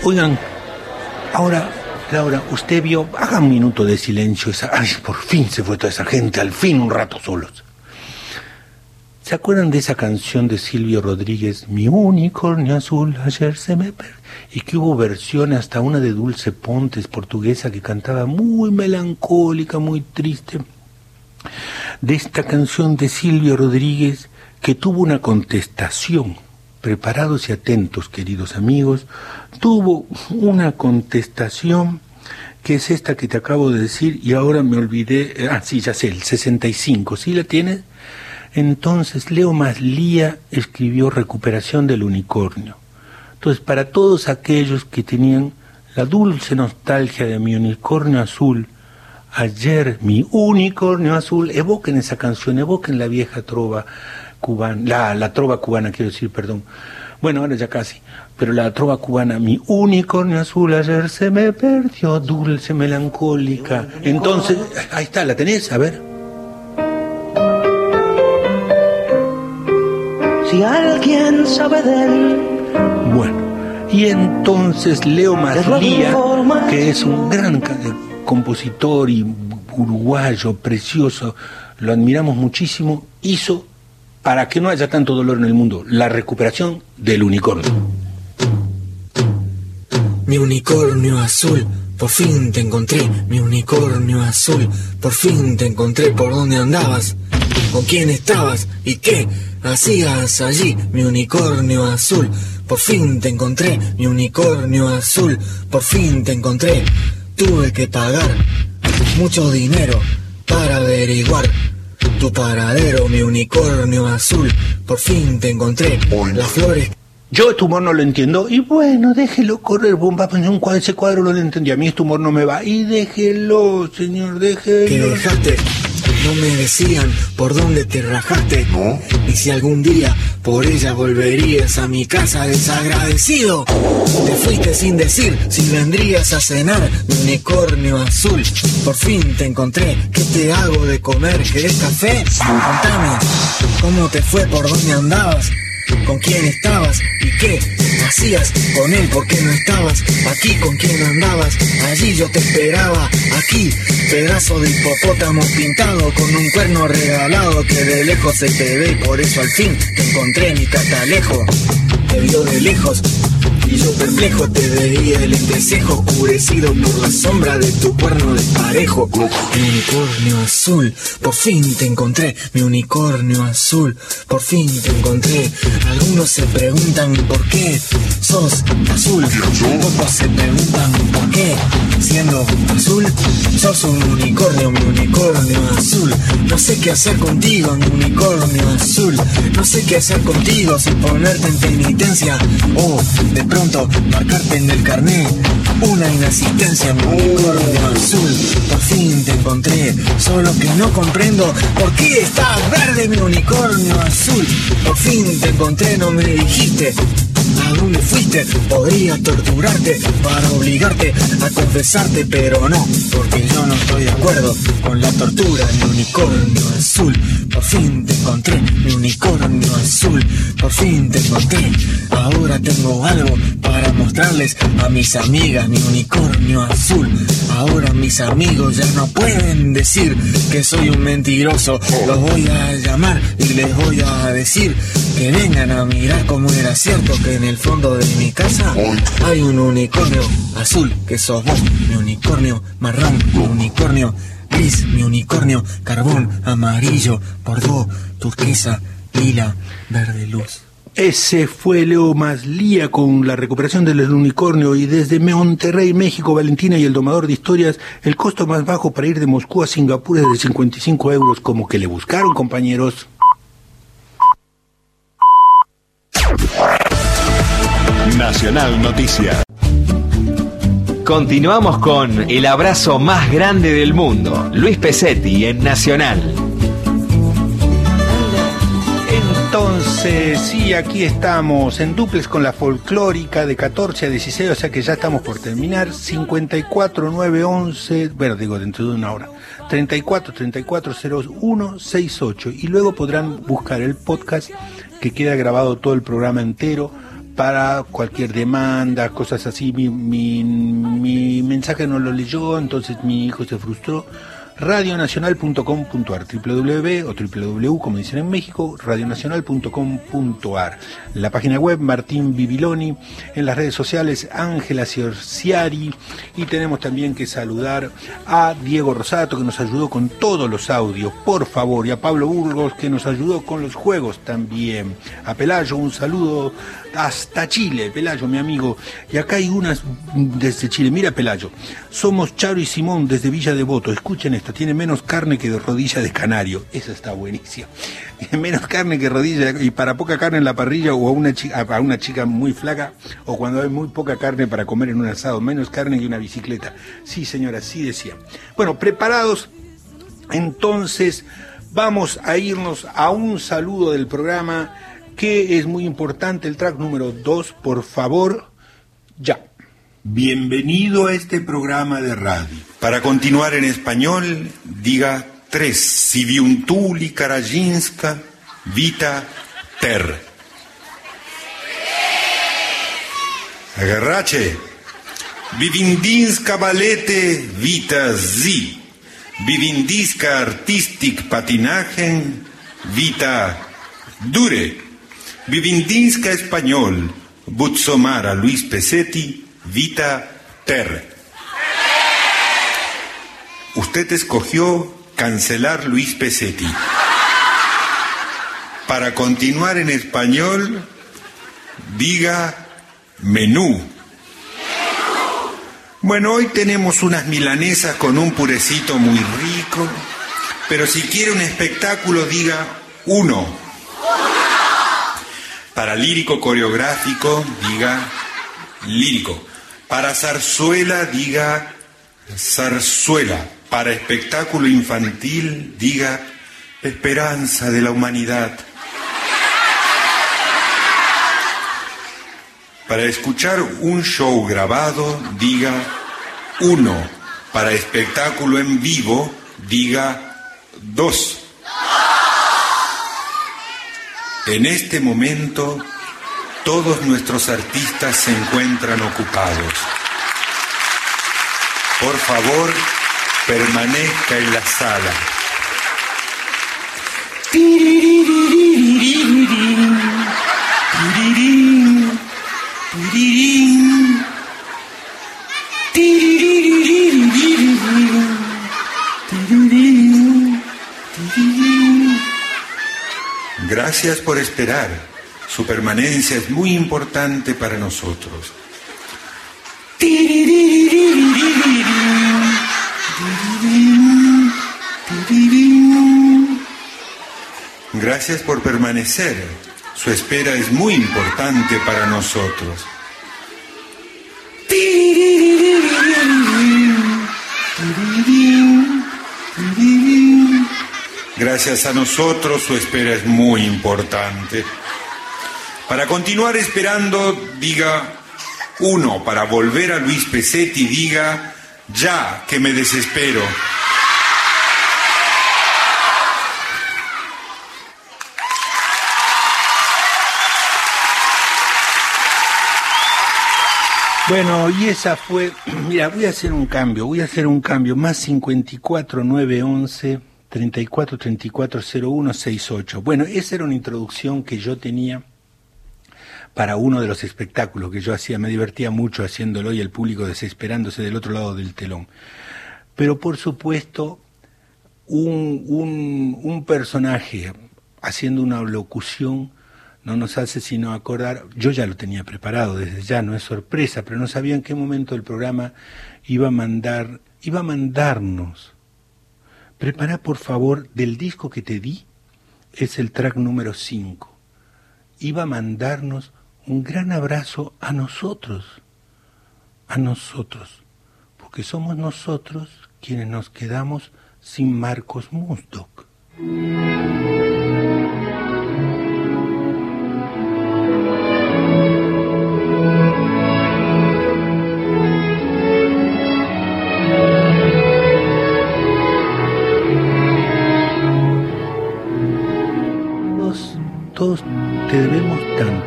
Oigan, ahora, Laura, usted vio, haga un minuto de silencio. Esa, ay, por fin se fue toda esa gente, al fin un rato solos. ¿Se acuerdan de esa canción de Silvio Rodríguez, Mi unicornio azul, ayer se me perdió? Y que hubo versión hasta una de Dulce Pontes, portuguesa, que cantaba muy melancólica, muy triste. De esta canción de Silvio Rodríguez, que tuvo una contestación. Preparados y atentos, queridos amigos, tuvo una contestación que es esta que te acabo de decir y ahora me olvidé. Ah, sí, ya sé, el 65. ¿Sí la tienes? Entonces Leo Maslía escribió Recuperación del Unicornio. Entonces, para todos aquellos que tenían la dulce nostalgia de mi unicornio azul, ayer mi unicornio azul, evoquen esa canción, evoquen la vieja trova cubana, la, la trova cubana, quiero decir, perdón. Bueno, ahora ya casi, pero la trova cubana, mi unicornio azul ayer se me perdió, dulce, melancólica. Entonces, ahí está, ¿la tenés? A ver. Si alguien sabe de él. Bueno, y entonces Leo Maslía, que es un gran ca- compositor y uruguayo precioso, lo admiramos muchísimo, hizo, para que no haya tanto dolor en el mundo, la recuperación del unicornio. Mi unicornio azul, por fin te encontré, mi unicornio azul, por fin te encontré. Por dónde andabas, con quién estabas y qué hacías allí, mi unicornio azul, por fin te encontré, mi unicornio azul, por fin te encontré, tuve que pagar mucho dinero para averiguar tu paradero, mi unicornio azul, por fin te encontré, las flores. Yo este humor no lo entiendo, y bueno, déjelo correr, bomba, pues un cuadro, ese cuadro no lo entendí, a mí este humor no me va, y déjelo, señor, déjelo. que dejaste. No me decían por dónde te rajaste. Y si algún día por ella volverías a mi casa desagradecido. Te fuiste sin decir si vendrías a cenar, unicornio azul. Por fin te encontré. ¿Qué te hago de comer? ¿Querés café? Contame, ¿cómo te fue? ¿Por dónde andabas? ¿Con quién estabas? ¿Y qué hacías con él? ¿Por qué no estabas aquí? ¿Con quién andabas? Allí yo te esperaba, aquí, pedazo de hipopótamo pintado con un cuerno regalado que de lejos se te ve por eso al fin te encontré mi catalejo. Te vio de lejos yo perplejo te veía el entrecejo oscurecido por la sombra de tu cuerno desparejo. Mi unicornio azul, por fin te encontré, mi unicornio azul, por fin te encontré. Algunos se preguntan por qué sos azul, otros se preguntan por qué, siendo azul, sos un unicornio, mi unicornio azul. No sé qué hacer contigo, mi unicornio azul. No sé qué hacer contigo sin ponerte en penitencia o de pronto marcarte en el carnet una inasistencia, mi unicornio azul. Por fin te encontré, solo que no comprendo por qué estás verde, mi unicornio azul. Por fin te encontré, no me dijiste. ¿A dónde fuiste? Podría torturarte para obligarte a confesarte, pero no, porque yo no estoy de acuerdo con la tortura. Mi unicornio azul, por fin te encontré. Mi unicornio azul, por fin te encontré. Ahora te tengo algo para mostrarles a mis amigas, mi unicornio azul. Ahora mis amigos ya no pueden decir que soy un mentiroso. Los voy a llamar y les voy a decir que vengan a mirar cómo era cierto que en el fondo de mi casa hay un unicornio azul que sos vos, mi unicornio marrón, mi unicornio gris, mi unicornio carbón, amarillo, bordeaux, turquesa, lila, verde luz. Ese fue Leo Maslía con la recuperación del unicornio y desde Monterrey, México, Valentina y el domador de historias, el costo más bajo para ir de Moscú a Singapur es de 55 euros, como que le buscaron compañeros. Nacional Noticias. Continuamos con el abrazo más grande del mundo. Luis Pesetti en Nacional. Entonces, sí, aquí estamos en duples con la folclórica de 14 a 16, o sea que ya estamos por terminar. 54 9 11, bueno, digo dentro de una hora. 34 34 01 68 y luego podrán buscar el podcast que queda grabado todo el programa entero para cualquier demanda, cosas así. Mi, mi, mi mensaje no lo leyó, entonces mi hijo se frustró. radionacional.com.ar www o www como dicen en México radionacional.com.ar la página web Martín Bibiloni en las redes sociales Ángela Ciorciari y tenemos también que saludar a Diego Rosato que nos ayudó con todos los audios por favor y a Pablo Burgos que nos ayudó con los juegos también a Pelayo un saludo hasta Chile, Pelayo, mi amigo. Y acá hay unas desde Chile. Mira, Pelayo, somos Charo y Simón desde Villa Devoto. Escuchen esto, tiene menos carne que rodilla de canario. Eso está buenísimo. Menos carne que rodilla y para poca carne en la parrilla o a una, chica, a una chica muy flaca o cuando hay muy poca carne para comer en un asado. Menos carne que una bicicleta. Sí, señora, sí decía. Bueno, preparados. Entonces, vamos a irnos a un saludo del programa que es muy importante, el track número 2, por favor, ya. Bienvenido a este programa de radio. Para continuar en español, diga 3. Siviuntuli Karajinska Vita Ter. Agarrache. Vivindinska Balete Vita Zi. Vivindinska Artistic Patinagen Vita Dure. Vivindinska Español, Butzomara Luis Pesetti, Vita Ter. Usted escogió cancelar Luis Pesetti. Para continuar en español, diga menú. Bueno, hoy tenemos unas milanesas con un purecito muy rico, pero si quiere un espectáculo, diga uno. Para lírico coreográfico, diga lírico. Para zarzuela, diga zarzuela. Para espectáculo infantil, diga esperanza de la humanidad. Para escuchar un show grabado, diga uno. Para espectáculo en vivo, diga dos. En este momento, todos nuestros artistas se encuentran ocupados. Por favor, permanezca en la sala. Gracias por esperar. Su permanencia es muy importante para nosotros. Gracias por permanecer. Su espera es muy importante para nosotros. Gracias a nosotros su espera es muy importante. Para continuar esperando, diga uno. Para volver a Luis Pesetti, diga ya que me desespero. Bueno, y esa fue. Mira, voy a hacer un cambio. Voy a hacer un cambio. Más 54 911 34 34 01 68. Bueno, esa era una introducción que yo tenía para uno de los espectáculos que yo hacía. Me divertía mucho haciéndolo y el público desesperándose del otro lado del telón. Pero por supuesto, un, un, personaje haciendo una locución no nos hace sino acordar, yo ya lo tenía preparado desde ya, no es sorpresa, pero no sabía en qué momento el programa iba a mandar, iba a mandarnos. Prepara por favor del disco que te di, es el track número 5. Iba a mandarnos un gran abrazo a nosotros, a nosotros, porque somos nosotros quienes nos quedamos sin Marcos. Todos, todos te debemos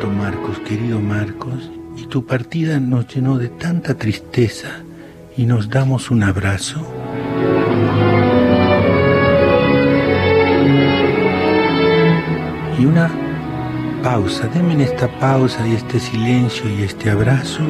Marcos, querido Marcos, y tu partida nos llenó de tanta tristeza y nos damos un abrazo. Y una pausa, denme en esta pausa y este silencio y este abrazo.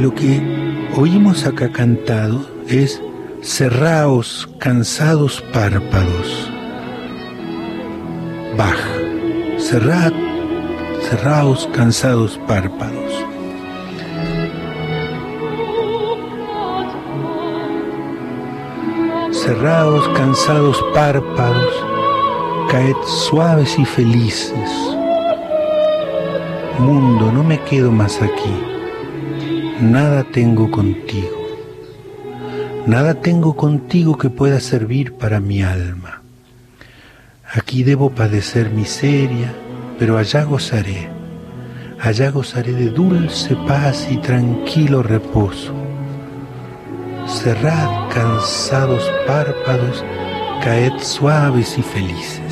Lo que oímos acá cantado es cerraos cansados párpados. Bach. Cerrad, cerraos cansados párpados. Cerraos cansados párpados, caed suaves y felices. Mundo, no me quedo más aquí. Nada tengo contigo. Nada tengo contigo que pueda servir para mi alma. Aquí debo padecer miseria, pero allá gozaré. Allá gozaré de dulce paz y tranquilo reposo. Cerrad cansados párpados, caed suaves y felices.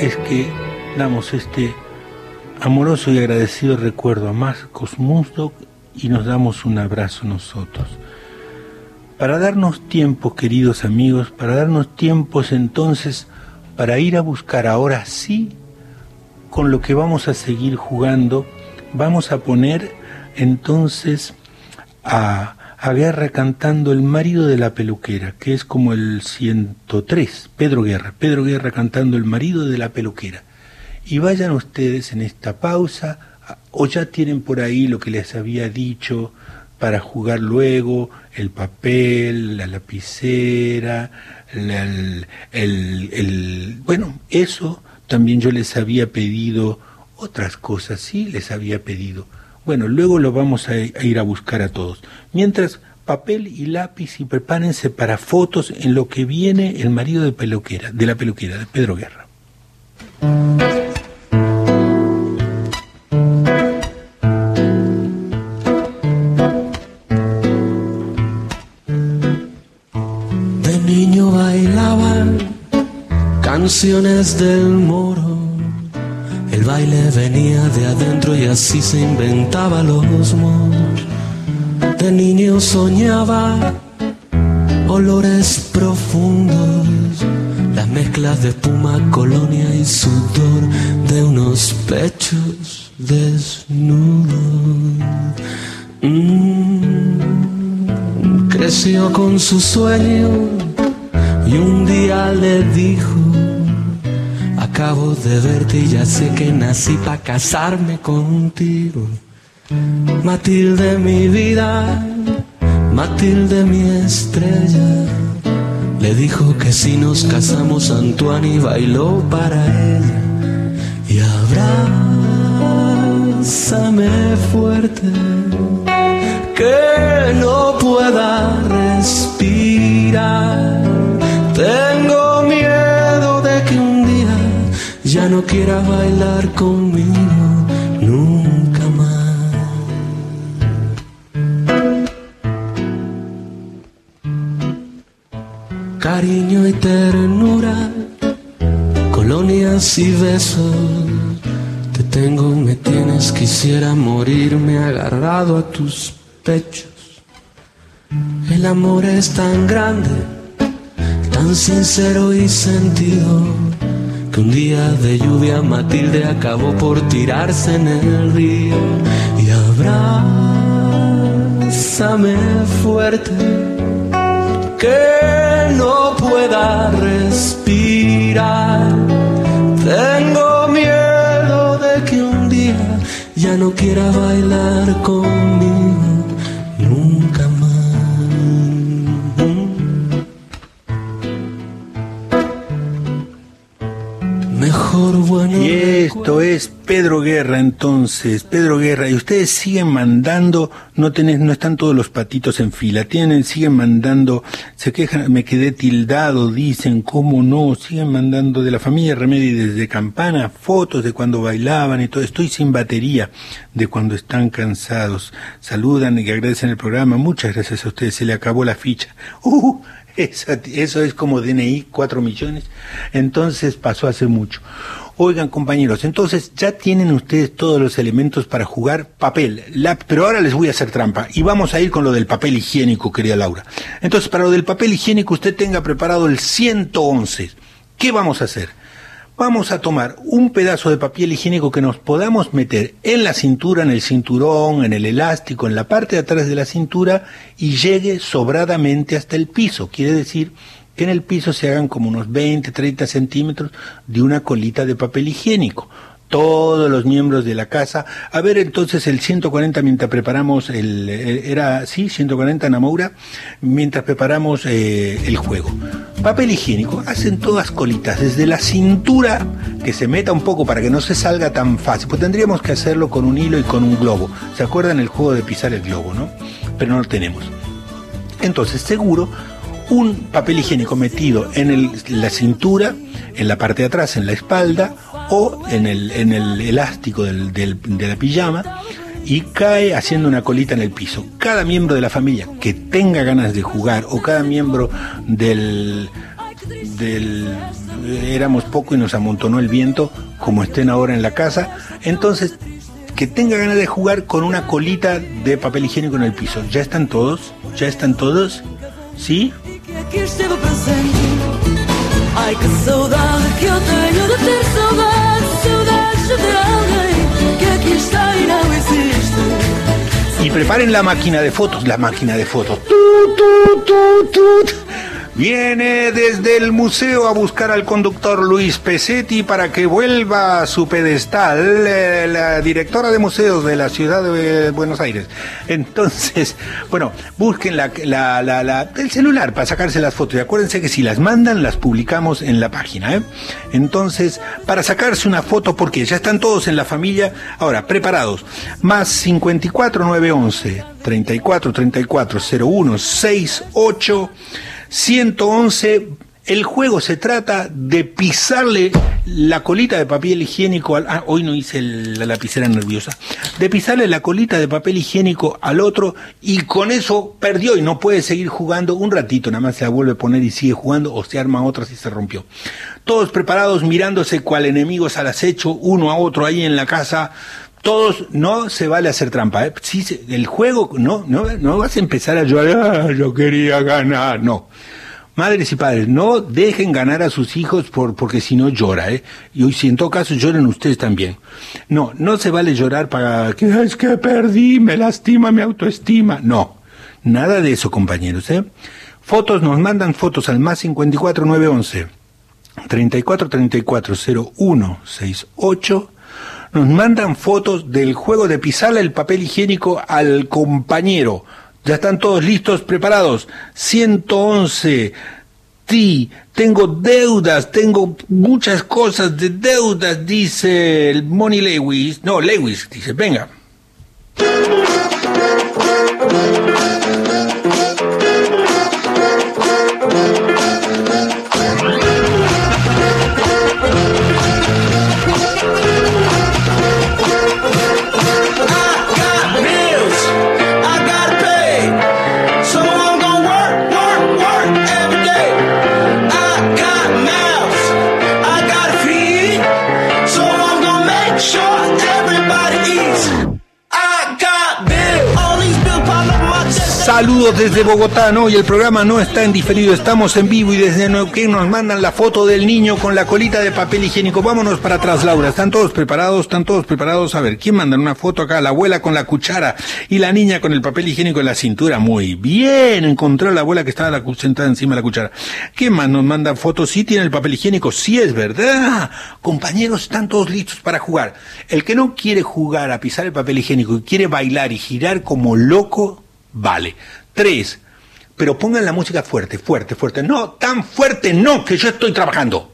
Es que damos este amoroso y agradecido recuerdo a Marcos Musdok y nos damos un abrazo nosotros. Para darnos tiempo, queridos amigos, para darnos tiempos entonces para ir a buscar ahora sí con lo que vamos a seguir jugando, vamos a poner entonces a, a Guerra cantando El marido de la peluquera, que es como el 103, Pedro Guerra, Pedro Guerra cantando El marido de la peluquera. Y vayan ustedes en esta pausa, o ya tienen por ahí lo que les había dicho para jugar luego, el papel, la lapicera, la- el, el- el- bueno, eso también yo les había pedido otras cosas, sí, les había pedido. Bueno, luego lo vamos a, a ir a buscar a todos. Mientras, papel y lápiz y prepárense para fotos en lo que viene el marido de peluquera, de la peluquera, de Pedro Guerra. De niño bailaba canciones del moro. El baile venía de adentro y así se inventaba los modos. De niño soñaba olores profundos, las mezclas de espuma, colonia y sudor de unos pechos desnudos. Mm, creció con su sueño y un día le dijo, acabo de verte y ya sé que nací para casarme contigo. Matilde mi vida, Matilde mi estrella. Le dijo que si nos casamos Antoine bailó para ella. Y abrázame fuerte, que no pueda respirar. Tengo ya no quiera bailar conmigo nunca más. Cariño y ternura, colonias y besos. Te tengo, me tienes, quisiera morirme agarrado a tus pechos. El amor es tan grande, tan sincero y sentido, que un día de lluvia Matilde acabó por tirarse en el río. Y abrázame fuerte, que no pueda respirar. Tengo miedo de que un día ya no quiera bailar conmigo nunca Y esto es Pedro Guerra entonces, Pedro Guerra, y ustedes siguen mandando, no tenés, no están todos los patitos en fila, tienen, siguen mandando, se quejan, me quedé tildado, dicen, cómo no, siguen mandando de la familia Remedi desde Campana, fotos de cuando bailaban y todo, estoy sin batería de cuando están cansados, saludan y agradecen el programa, muchas gracias a ustedes, se le acabó la ficha. Uh, eso es como DNI, cuatro millones. Entonces pasó hace mucho. Oigan, compañeros, entonces ya tienen ustedes todos los elementos para jugar papel, pero ahora les voy a hacer trampa y vamos a ir con lo del papel higiénico, querida Laura. Entonces, para lo del papel higiénico, usted tenga preparado el 111. ¿Qué vamos a hacer? Vamos a tomar un pedazo de papel higiénico que nos podamos meter en la cintura, en el cinturón, en el elástico, en la parte de atrás de la cintura y llegue sobradamente hasta el piso. Quiere decir que en el piso se hagan como unos 20, 30 centímetros de una colita de papel higiénico. Todos los miembros de la casa. A ver, entonces el 140 mientras preparamos el, eh, era, sí, 140 Namoura, mientras preparamos eh, el juego. Papel higiénico, hacen todas colitas, desde la cintura, que se meta un poco para que no se salga tan fácil, pues tendríamos que hacerlo con un hilo y con un globo. ¿Se acuerdan el juego de pisar el globo, no? Pero no lo tenemos. Entonces, seguro, un papel higiénico metido en la cintura, en la parte de atrás, en la espalda, o en el, en el elástico del- del- de la pijama, y cae haciendo una colita en el piso. Cada miembro de la familia que tenga ganas de jugar, o cada miembro del, del éramos poco y nos amontonó el viento, como estén ahora en la casa, entonces que tenga ganas de jugar con una colita de papel higiénico en el piso. ¿Ya están todos? ¿Ya están todos? ¿Sí? saudade, Y preparen la máquina de fotos, la máquina de fotos. Viene desde el museo a buscar al conductor Luis Pesetti para que vuelva a su pedestal, eh, la directora de museos de la ciudad de Buenos Aires. Entonces, bueno, busquen el celular para sacarse las fotos y acuérdense que si las mandan las publicamos en la página. ¿eh? Entonces, para sacarse una foto, porque ya están todos en la familia, ahora, preparados, más 54 911 34 34 01 68 111. El juego se trata de pisarle la colita de papel higiénico al. Ah, hoy no hice la lapicera nerviosa. De pisarle la colita de papel higiénico al otro y con eso perdió y no puede seguir jugando un ratito. Nada más se la vuelve a poner y sigue jugando o se arma otra si se rompió. Todos preparados mirándose cual enemigos al acecho, uno a otro ahí en la casa. Todos, no se vale hacer trampa. ¿eh? El juego, no, no, no vas a empezar a llorar, "Ah, yo quería ganar, no. Madres y padres, no dejen ganar a sus hijos por, porque si no llora, ¿eh? Y hoy, si en todo caso lloren ustedes también. No, no se vale llorar para que "Ah, es que perdí, me lastima mi autoestima. No, Nada de eso, compañeros, ¿eh? Fotos, nos mandan fotos al más 54 911 34 34 01 68. Nos mandan fotos del juego de pisarle el papel higiénico al compañero. Ya están todos listos, preparados. 111. Sí, tengo deudas, tengo muchas cosas de deudas, dice el Money Lewis. No, Lewis, dice, venga. Saludos desde Bogotá, ¿no? Y el programa no está en diferido, estamos en vivo y desde Neuquén nos mandan la foto del niño con la colita de papel higiénico. Vámonos para atrás, Laura. ¿Están todos preparados? ¿Están todos preparados? A ver, ¿quién manda una foto acá? La abuela con la cuchara y la niña con el papel higiénico en la cintura. Muy bien, encontró a la abuela que estaba sentada encima de la cuchara. ¿Quién más nos manda fotos? ¿Sí tiene el papel higiénico? Sí es verdad. Compañeros, están todos listos para jugar. El que no quiere jugar a pisar el papel higiénico y quiere bailar y girar como loco, vale. Tres. Pero pongan la música fuerte, fuerte, fuerte. No, tan fuerte no, que yo estoy trabajando.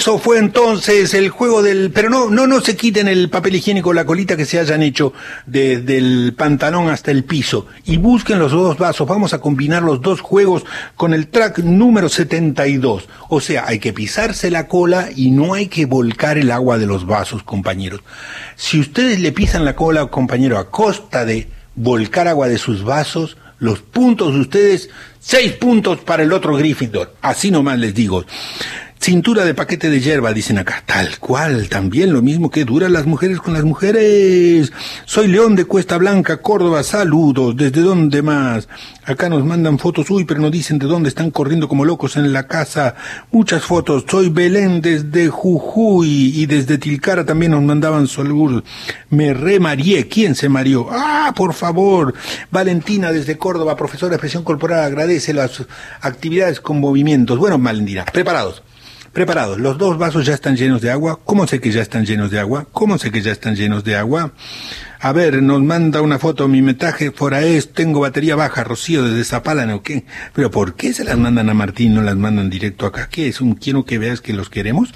Eso fue entonces el juego del... Pero no, no, no se quiten el papel higiénico, la colita que se hayan hecho desde el pantalón hasta el piso. Y busquen los dos vasos. Vamos a combinar los dos juegos con el track número 72. O sea, hay que pisarse la cola y no hay que volcar el agua de los vasos, compañeros. Si ustedes le pisan la cola, compañero, a costa de volcar agua de sus vasos, los puntos de ustedes, seis puntos para el otro Gryffindor. Así nomás les digo. Cintura de paquete de hierba, dicen acá. Tal cual, también lo mismo que duran las mujeres con las mujeres. Soy León de Cuesta Blanca, Córdoba. Saludos. ¿Desde dónde más? Acá nos mandan fotos, uy, pero no dicen de dónde están corriendo como locos en la casa. Muchas fotos. Soy Belén desde Jujuy y desde Tilcara también nos mandaban saludos. Me remarié. ¿Quién se marió? Ah, por favor. Valentina desde Córdoba, profesora de expresión corporal, agradece las actividades con movimientos. Bueno, Valentina, preparados. Preparados, los dos vasos ya están llenos de agua. ¿Cómo sé que ya están llenos de agua? ¿Cómo sé que ya están llenos de agua? A ver, nos manda una foto, mi metaje fuera es, tengo batería baja, Rocío desde Zapala, ¿no? ¿Qué? Pero ¿por qué se las mandan a Martín, no las mandan directo acá? ¿Qué es? ¿Un quiero que veas que los queremos?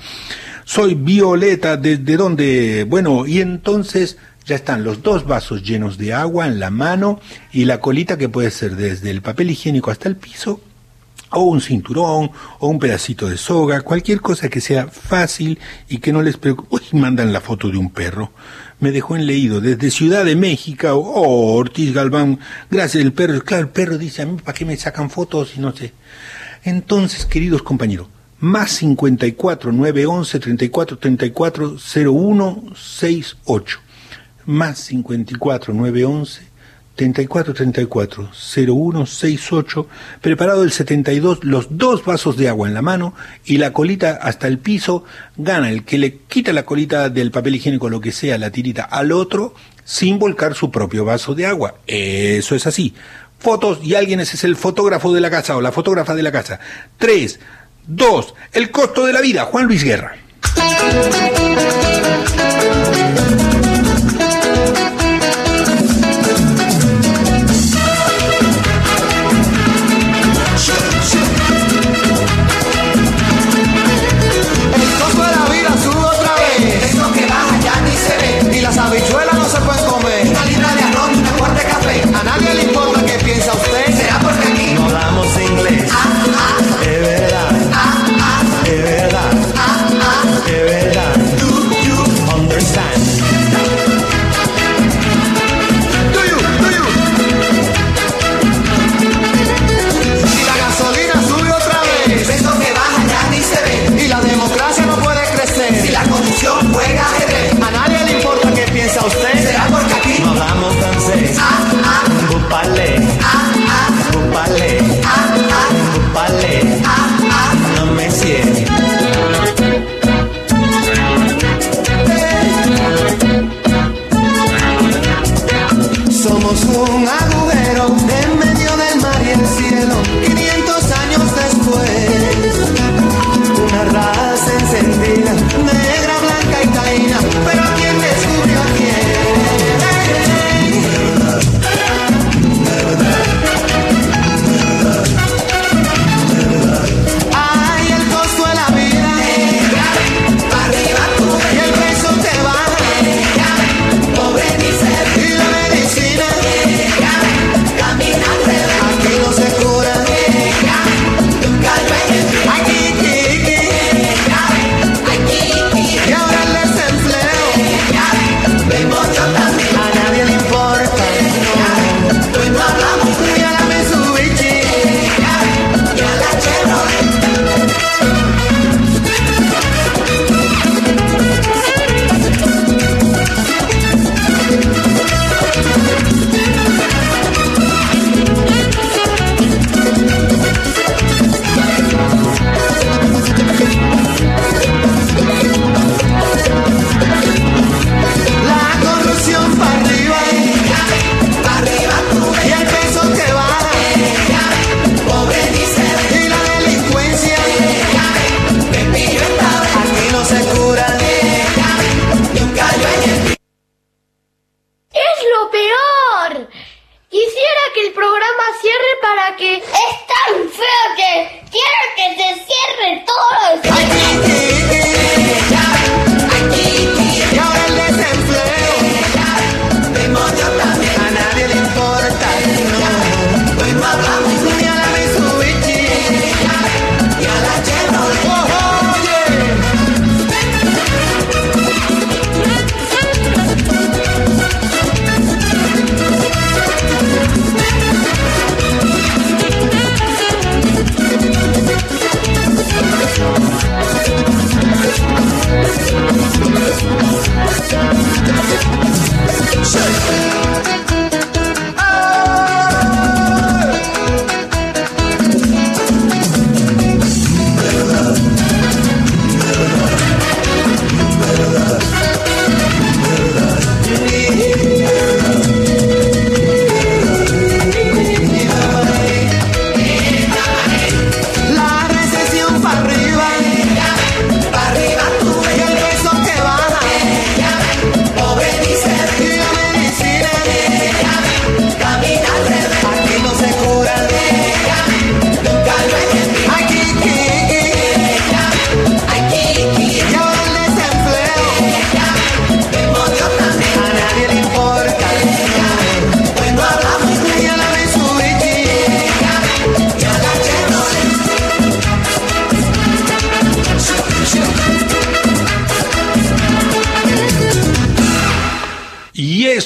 Soy Violeta, ¿desde dónde? Bueno, y entonces ya están los dos vasos llenos de agua en la mano y la colita que puede ser desde el papel higiénico hasta el piso o un cinturón, o un pedacito de soga, cualquier cosa que sea fácil y que no les preocupe. Uy, mandan la foto de un perro. Me dejó en leído desde Ciudad de México, oh, Ortiz Galván, gracias, el perro, claro, el perro dice a mí, ¿para qué me sacan fotos y no sé? Entonces, queridos compañeros, más 54 911 34 34 01 68. Más 54 911 34 34 01 68, preparado el 72, los dos vasos de agua en la mano y la colita hasta el piso, gana el que le quita la colita del papel higiénico, lo que sea, la tirita al otro, sin volcar su propio vaso de agua. Eso es así. Fotos y alguien ese es el fotógrafo de la casa o la fotógrafa de la casa. 3, 2, el costo de la vida, Juan Luis Guerra.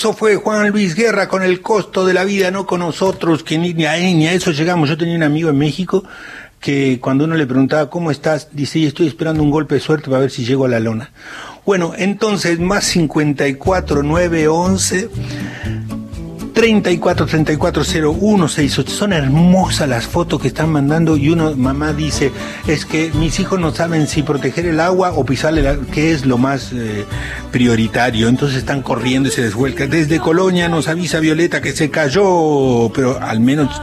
Eso fue Juan Luis Guerra con el costo de la vida, no con nosotros, que ni, ni a, ni a eso llegamos. Yo tenía un amigo en México que cuando uno le preguntaba cómo estás, dice, "Y estoy esperando un golpe de suerte para ver si llego a la lona. Bueno, entonces, más 54 9 11 34 34 01 68. Son hermosas las fotos que están mandando y uno, mamá dice, es que mis hijos no saben si proteger el agua o pisarle, la, que es lo más eh, prioritario. Entonces están corriendo y se desvuelcan. Desde Colonia nos avisa Violeta que se cayó, pero al menos...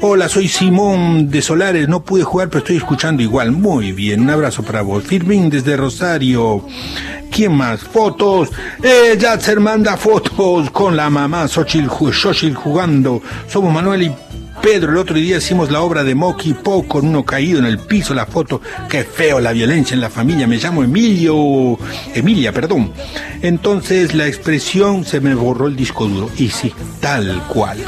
Hola, soy Simón de Solares, no pude jugar, pero estoy escuchando igual. Muy bien, un abrazo para vos. Firmin desde Rosario. ¿Quién más? Fotos. Eh, Yatzer manda fotos con la mamá Xochitl, ju- Xochitl jugando. Somos Manuel y Pedro. El otro día hicimos la obra de Moki Po con uno caído en el piso. La foto. Qué feo la violencia en la familia. Me llamo Emilio. Emilia, perdón. Entonces la expresión se me borró el disco duro. Y sí, tal cual.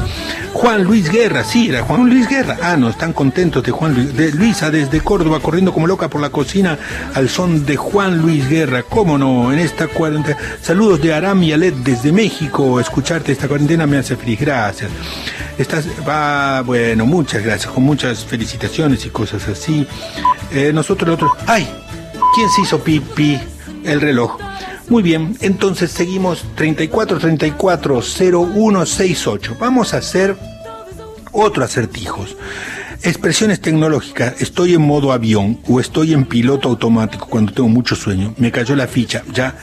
Juan Luis Guerra, sí, era Juan Luis Guerra. Ah, no, están contentos de Juan Luis. De Luisa desde Córdoba, corriendo como loca por la cocina al son de Juan Luis Guerra. ¿Cómo no? En esta cuarentena. Saludos de Aram y Alet desde México. Escucharte esta cuarentena me hace feliz. Gracias. Estás, va, bueno, muchas gracias. Con muchas felicitaciones y cosas así. Eh, nosotros, el otro. ¡Ay! ¿Quién se hizo pipi? El reloj. Muy bien, entonces seguimos 34 34 0168. Vamos a hacer otro acertijos. Expresiones tecnológicas. Estoy en modo avión o estoy en piloto automático cuando tengo mucho sueño. Me cayó la ficha. Ya,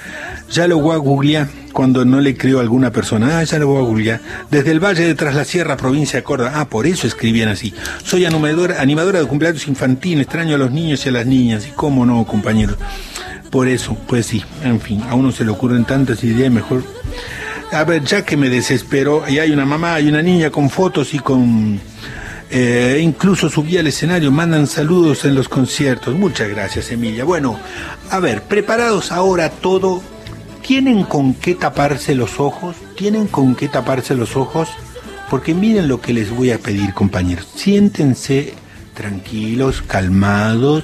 ya lo voy a googlear cuando no le creo a alguna persona. Ah, ya lo voy a googlear. Desde el Valle de Tras la Sierra, provincia de Córdoba. Ah, por eso escribían así. Soy animadora, animadora de cumpleaños infantil. Extraño a los niños y a las niñas. Y cómo no, compañeros. Por eso, pues sí, en fin, a uno se le ocurren tantas ideas, mejor. A ver, ya que me desespero, y hay una mamá, hay una niña con fotos y con. eh, incluso subí al escenario, mandan saludos en los conciertos. Muchas gracias, Emilia. Bueno, a ver, preparados ahora todo. ¿Tienen con qué taparse los ojos? ¿Tienen con qué taparse los ojos? Porque miren lo que les voy a pedir, compañeros. Siéntense tranquilos, calmados,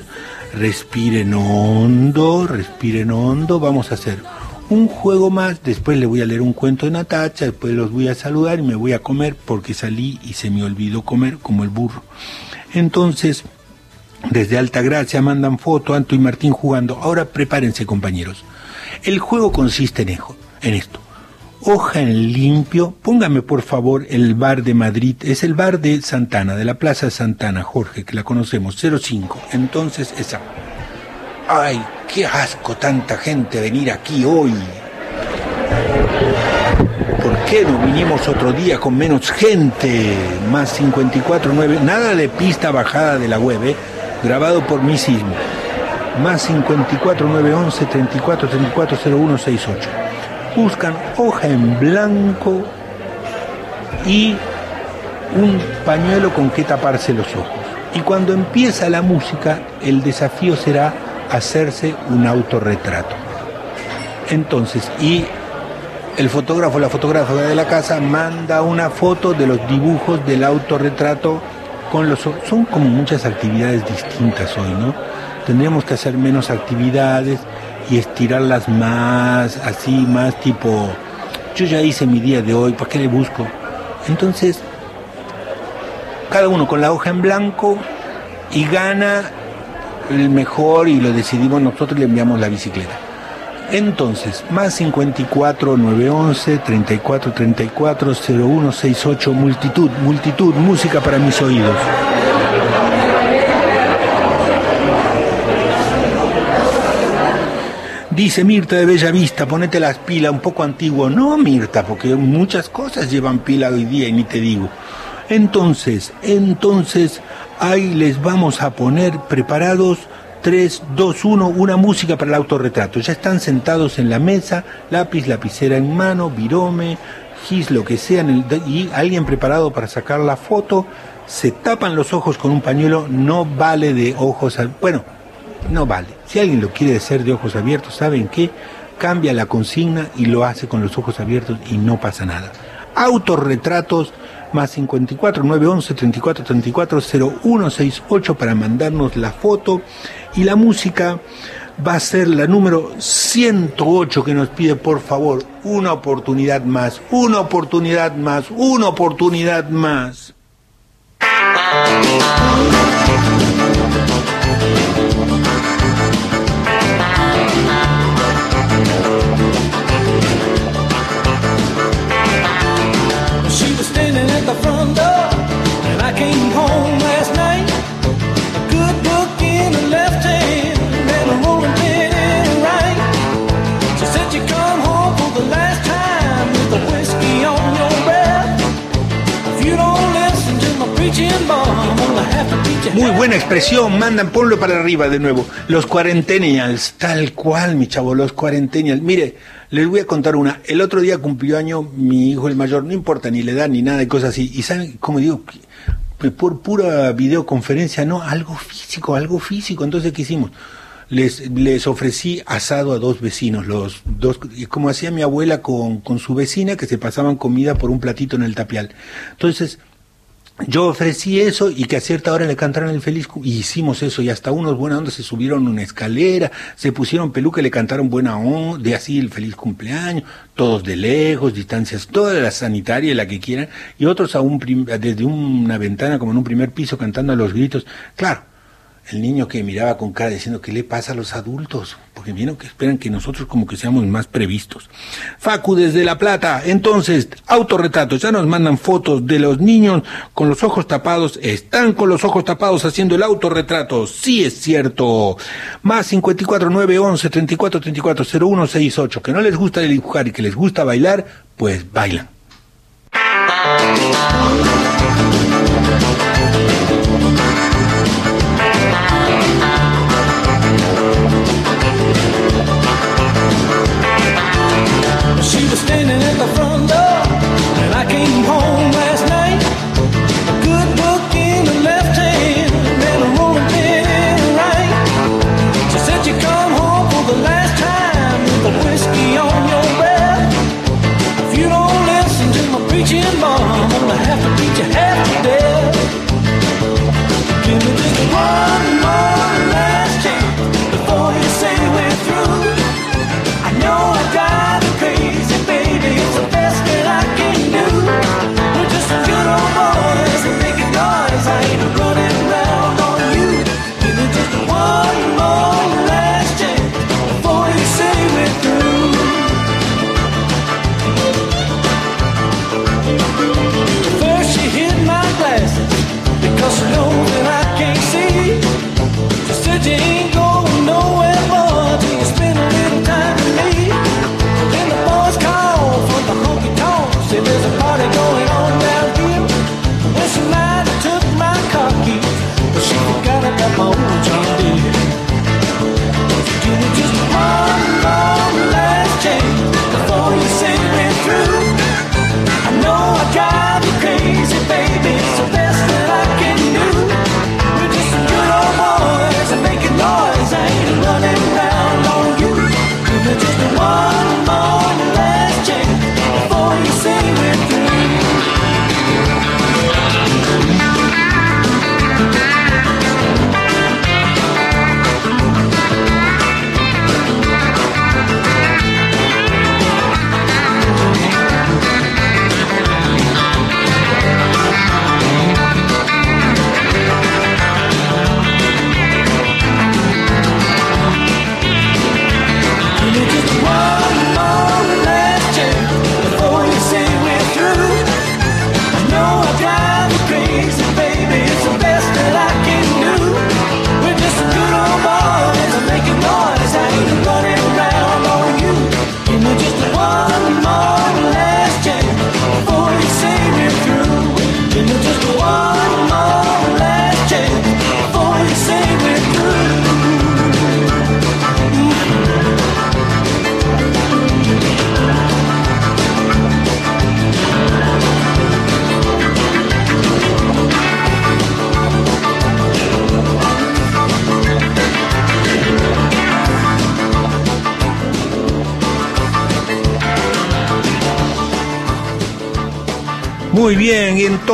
respiren hondo, respiren hondo. Vamos a hacer un juego más, después le voy a leer un cuento de Natacha, después los voy a saludar y me voy a comer porque salí y se me olvidó comer como el burro. Entonces, desde Altagracia mandan foto, Anto y Martín jugando. Ahora prepárense, compañeros. El juego consiste en esto. Hoja en limpio, póngame por favor el bar de Madrid, es el bar de Santana, de la Plaza Santana, Jorge, que la conocemos, 05. Entonces, esa. Ay, qué asco tanta gente venir aquí hoy. ¿Por qué no vinimos otro día con menos gente? Más 549, nada de pista bajada de la web, ¿eh? grabado por mí mismo. Más 54911 34 34 0168. Buscan hoja en blanco y un pañuelo con que taparse los ojos. Y cuando empieza la música, el desafío será hacerse un autorretrato. Entonces, y el fotógrafo, la fotógrafa de la casa manda una foto de los dibujos del autorretrato con los. Son como muchas actividades distintas hoy, ¿no? Tendríamos que hacer menos actividades y estirarlas más, así, más tipo, yo ya hice mi día de hoy, ¿para qué le busco? Entonces, cada uno con la hoja en blanco y gana el mejor y lo decidimos nosotros le enviamos la bicicleta. Entonces, más 54 911 34 34 0168 multitud, multitud, música para mis oídos. Dice Mirta de Bella Vista, ponete las pilas, un poco antiguo. No, Mirta, porque muchas cosas llevan pila hoy día y ni te digo. Entonces, entonces, ahí les vamos a poner preparados 3, 2, 1, una música para el autorretrato. Ya están sentados en la mesa, lápiz, lapicera en mano, virome, gis, lo que sea, y alguien preparado para sacar la foto. Se tapan los ojos con un pañuelo, no vale de ojos, al- bueno, no vale. Si alguien lo quiere hacer de ojos abiertos, ¿saben qué? Cambia la consigna y lo hace con los ojos abiertos y no pasa nada. Autorretratos más 54 911 34 34 0168 para mandarnos la foto y la música va a ser la número 108 que nos pide, por favor, una oportunidad más, una oportunidad más, una oportunidad más. Muy buena expresión, mandan, ponlo para arriba de nuevo. Los cuarentenials, tal cual, mi chavo, los cuarentenials. Mire, les voy a contar una. El otro día cumplió año mi hijo el mayor, no importa ni la edad ni nada de cosas así. Y saben, como digo, por pura videoconferencia, no, algo físico, algo físico. Entonces, ¿qué hicimos? Les, les ofrecí asado a dos vecinos, los dos, como hacía mi abuela con, con su vecina, que se pasaban comida por un platito en el tapial. Entonces, yo ofrecí eso y que a cierta hora le cantaron el feliz y hicimos eso y hasta unos buena onda se subieron una escalera, se pusieron peluca y le cantaron buena onda, de así el feliz cumpleaños, todos de lejos, distancias, toda la sanitaria, la que quieran, y otros a un desde una ventana como en un primer piso cantando a los gritos. Claro, el niño que miraba con cara diciendo qué le pasa a los adultos, porque vieron que esperan que nosotros como que seamos más previstos. Facu desde La Plata, entonces, autorretratos, ya nos mandan fotos de los niños con los ojos tapados, están con los ojos tapados haciendo el autorretrato, sí es cierto. Más 54 9 11 34 34 01 68, que no les gusta dibujar y que les gusta bailar, pues bailan.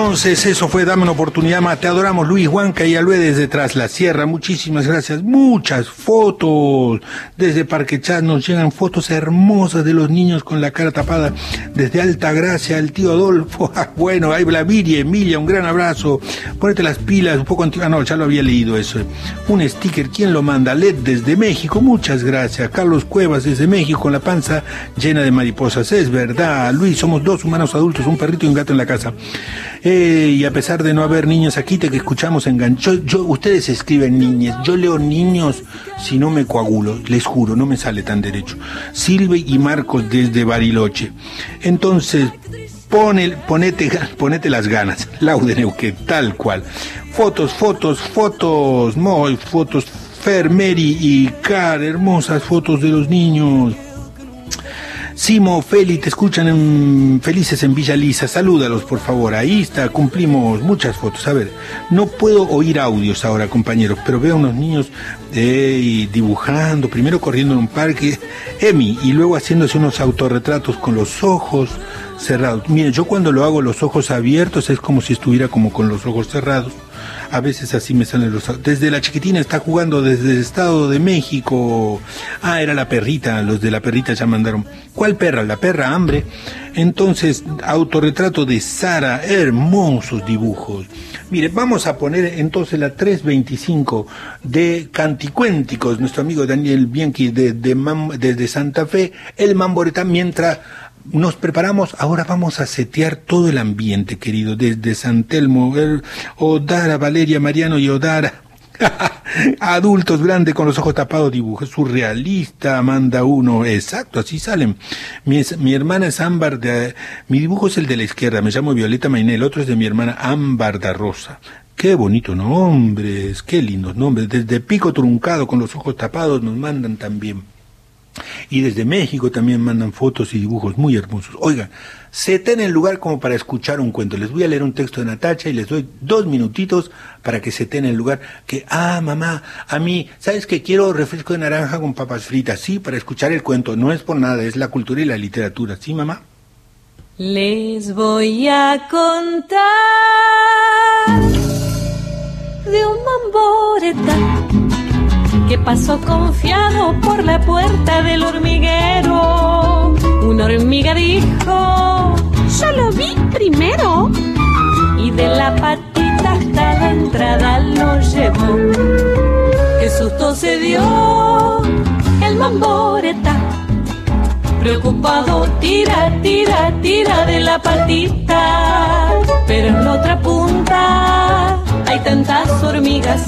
Entonces eso fue Dame una oportunidad más. Te adoramos Luis Huanca y Alue desde Tras la Sierra. Muchísimas gracias. Muchas fotos. Desde Parque Chas nos llegan fotos hermosas de los niños con la cara tapada. Desde Alta Gracia, el tío Adolfo. Ah, Bueno, ahí la Viri, Emilia, un gran abrazo. Ponete las pilas, un poco antigua. No, ya lo había leído eso. Un sticker, ¿quién lo manda? Led desde México. Muchas gracias. Carlos Cuevas desde México con la panza llena de mariposas. Es verdad, Luis, somos dos humanos adultos, un perrito y un gato en la casa. Eh, y a pesar de no haber niños aquí, te que escuchamos enganchó. Yo, ustedes escriben niñes, yo leo niños si no me coagulo, les juro, no me sale tan derecho. Silve y Marcos desde Bariloche. Entonces, pone, ponete, las ganas, Laude Neuquén, tal cual. Fotos, fotos, fotos, muy fotos, Fer, Mary y Car, hermosas fotos de los niños. Simo, Feli, te escuchan en, felices en Villa Lisa. Salúdalos, por favor. Ahí está, cumplimos muchas fotos. A ver, no puedo oír audios ahora, compañeros, pero veo a unos niños eh, dibujando, primero corriendo en un parque, Emi, y luego haciéndose unos autorretratos con los ojos cerrados. Miren, yo cuando lo hago los ojos abiertos es como si estuviera como con los ojos cerrados. A veces así me salen los... Desde la chiquitina está jugando desde el Estado de México. Ah, era la perrita, los de la perrita ya mandaron. ¿Cuál perra? La perra hambre. Entonces, autorretrato de Sara, hermosos dibujos. Mire, vamos a poner entonces la 325 de Canticuénticos, nuestro amigo Daniel Bianchi desde Santa Fe, el Mamboreta, mientras nos preparamos, ahora vamos a setear todo el ambiente, querido, desde San Telmo, el- Odara, Valeria, Mariano y Odara. Adultos grandes con los ojos tapados, dibujos surrealista, manda uno, exacto, así salen. Mi, hermana es Ámbar, de, mi dibujo es el de la izquierda, me llamo Violeta Mainé, el otro es de mi hermana Ámbar da Rosa. Qué bonito nombres, qué lindos nombres. Desde Pico Truncado con los ojos tapados nos mandan también. Y desde México también mandan fotos y dibujos muy hermosos. Oigan, se ten el lugar como para escuchar un cuento. Les voy a leer un texto de Natacha y les doy dos minutitos para que se ten el lugar. Que, ah, mamá, a mí, ¿sabes que quiero refresco de naranja con papas fritas? Sí, para escuchar el cuento. No es por nada, es la cultura y la literatura. ¿Sí, mamá? Les voy a contar de un mamboreta que pasó confiado por la puerta del hormiguero. Una hormiga dijo, yo lo vi primero. Y de la patita hasta la entrada lo llevó. Qué susto se dio el mamboreta. Preocupado, tira, tira, tira de la patita. Pero en la otra punta hay tantas hormigas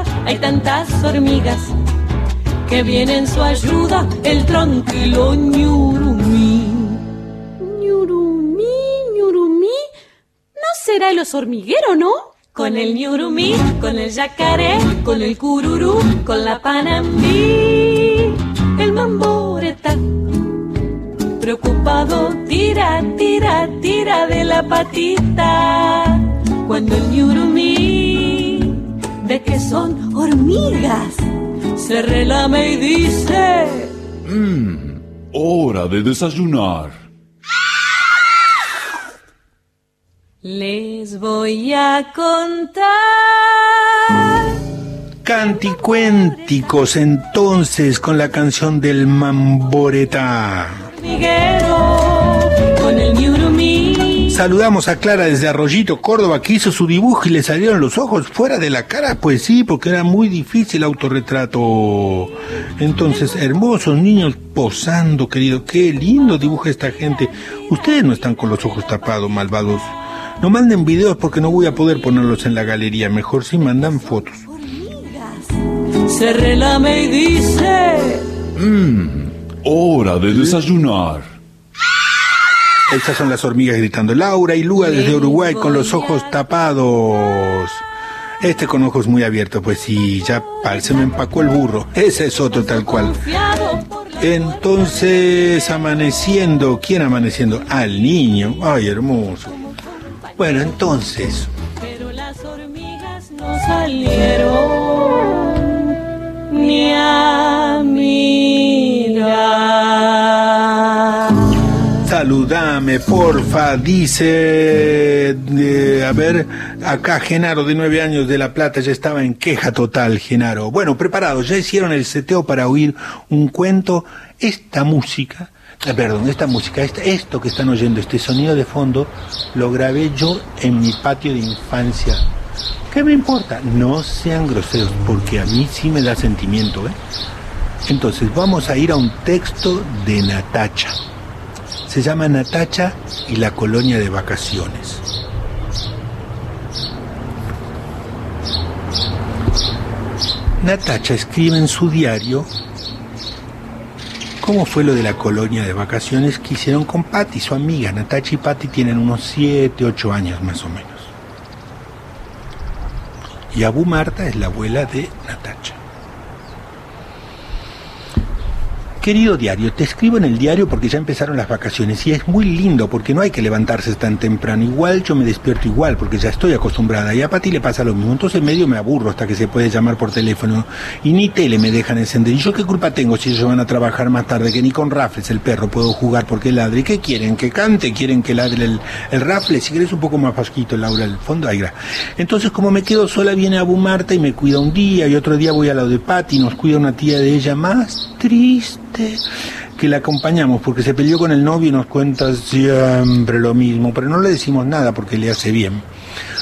hay tantas hormigas que viene en su ayuda el tranquilo ñurumí. Ñurumí, ñurumí, ¿no será el oso hormiguero, no? Con el ñurumí, con el yacaré, con el cururú, con la panambí, el mamboreta. Preocupado, tira, tira, tira de la patita. Cuando el ñurumí ve que son hormigas, se relame y dice... Mmm, hora de desayunar. Les voy a contar Canticuénticos entonces con la canción del Mamboreta. hormiguero con el ñurumí. Saludamos a Clara desde Arroyito, Córdoba, que hizo su dibujo y le salieron los ojos fuera de la cara. Pues sí, porque era muy difícil el autorretrato. Entonces, hermosos niños posando, querido. Qué lindo dibuja esta gente. Ustedes no están con los ojos tapados, malvados. No manden videos porque no voy a poder ponerlos en la galería. Mejor si mandan fotos. Se relame y dice. Mmm, hora de desayunar. Estas son las hormigas gritando. Laura y Lua desde Uruguay con los ojos tapados. Este con ojos muy abiertos, pues sí, ya pal, se me empacó el burro. Ese es otro tal cual. Entonces, amaneciendo. ¿Quién amaneciendo? Al niño. Ay, hermoso. Bueno, entonces. No salieron ni a mirar. Saludame, porfa, dice, a ver, acá Genaro de nueve años de La Plata ya estaba en queja total, Genaro. Bueno, preparados, ya hicieron el seteo para oír un cuento. Esta música, eh, perdón, esta música, esto que están oyendo, este sonido de fondo, lo grabé yo en mi patio de infancia. ¿Qué me importa? No sean groseros, porque a mí sí me da sentimiento, ¿eh? Entonces, vamos a ir a un texto de Natacha. Se llama Natacha y la colonia de vacaciones. Natacha escribe en su diario cómo fue lo de la colonia de vacaciones que hicieron con Patty, su amiga. Natacha y Patty tienen unos 7, 8 años más o menos. Y Abu Marta es la abuela de Natacha. Querido diario, te escribo en el diario porque ya empezaron las vacaciones y es muy lindo porque no hay que levantarse tan temprano. Igual yo me despierto igual porque ya estoy acostumbrada y a Pati le pasa lo mismo. Entonces medio me aburro hasta que se puede llamar por teléfono y ni tele me dejan encender. ¿Y yo qué culpa tengo si ellos van a trabajar más tarde que ni con Raffles el perro puedo jugar porque ladre? ¿Y qué quieren? ¿Que cante? ¿Quieren que ladre el, el Raffles? Si querés un poco más pasquito, Laura, el fondo, gra. Entonces como me quedo sola viene Abu Marta y me cuida un día y otro día voy al lado de Pati y nos cuida una tía de ella más triste que la acompañamos porque se peleó con el novio y nos cuenta siempre lo mismo, pero no le decimos nada porque le hace bien.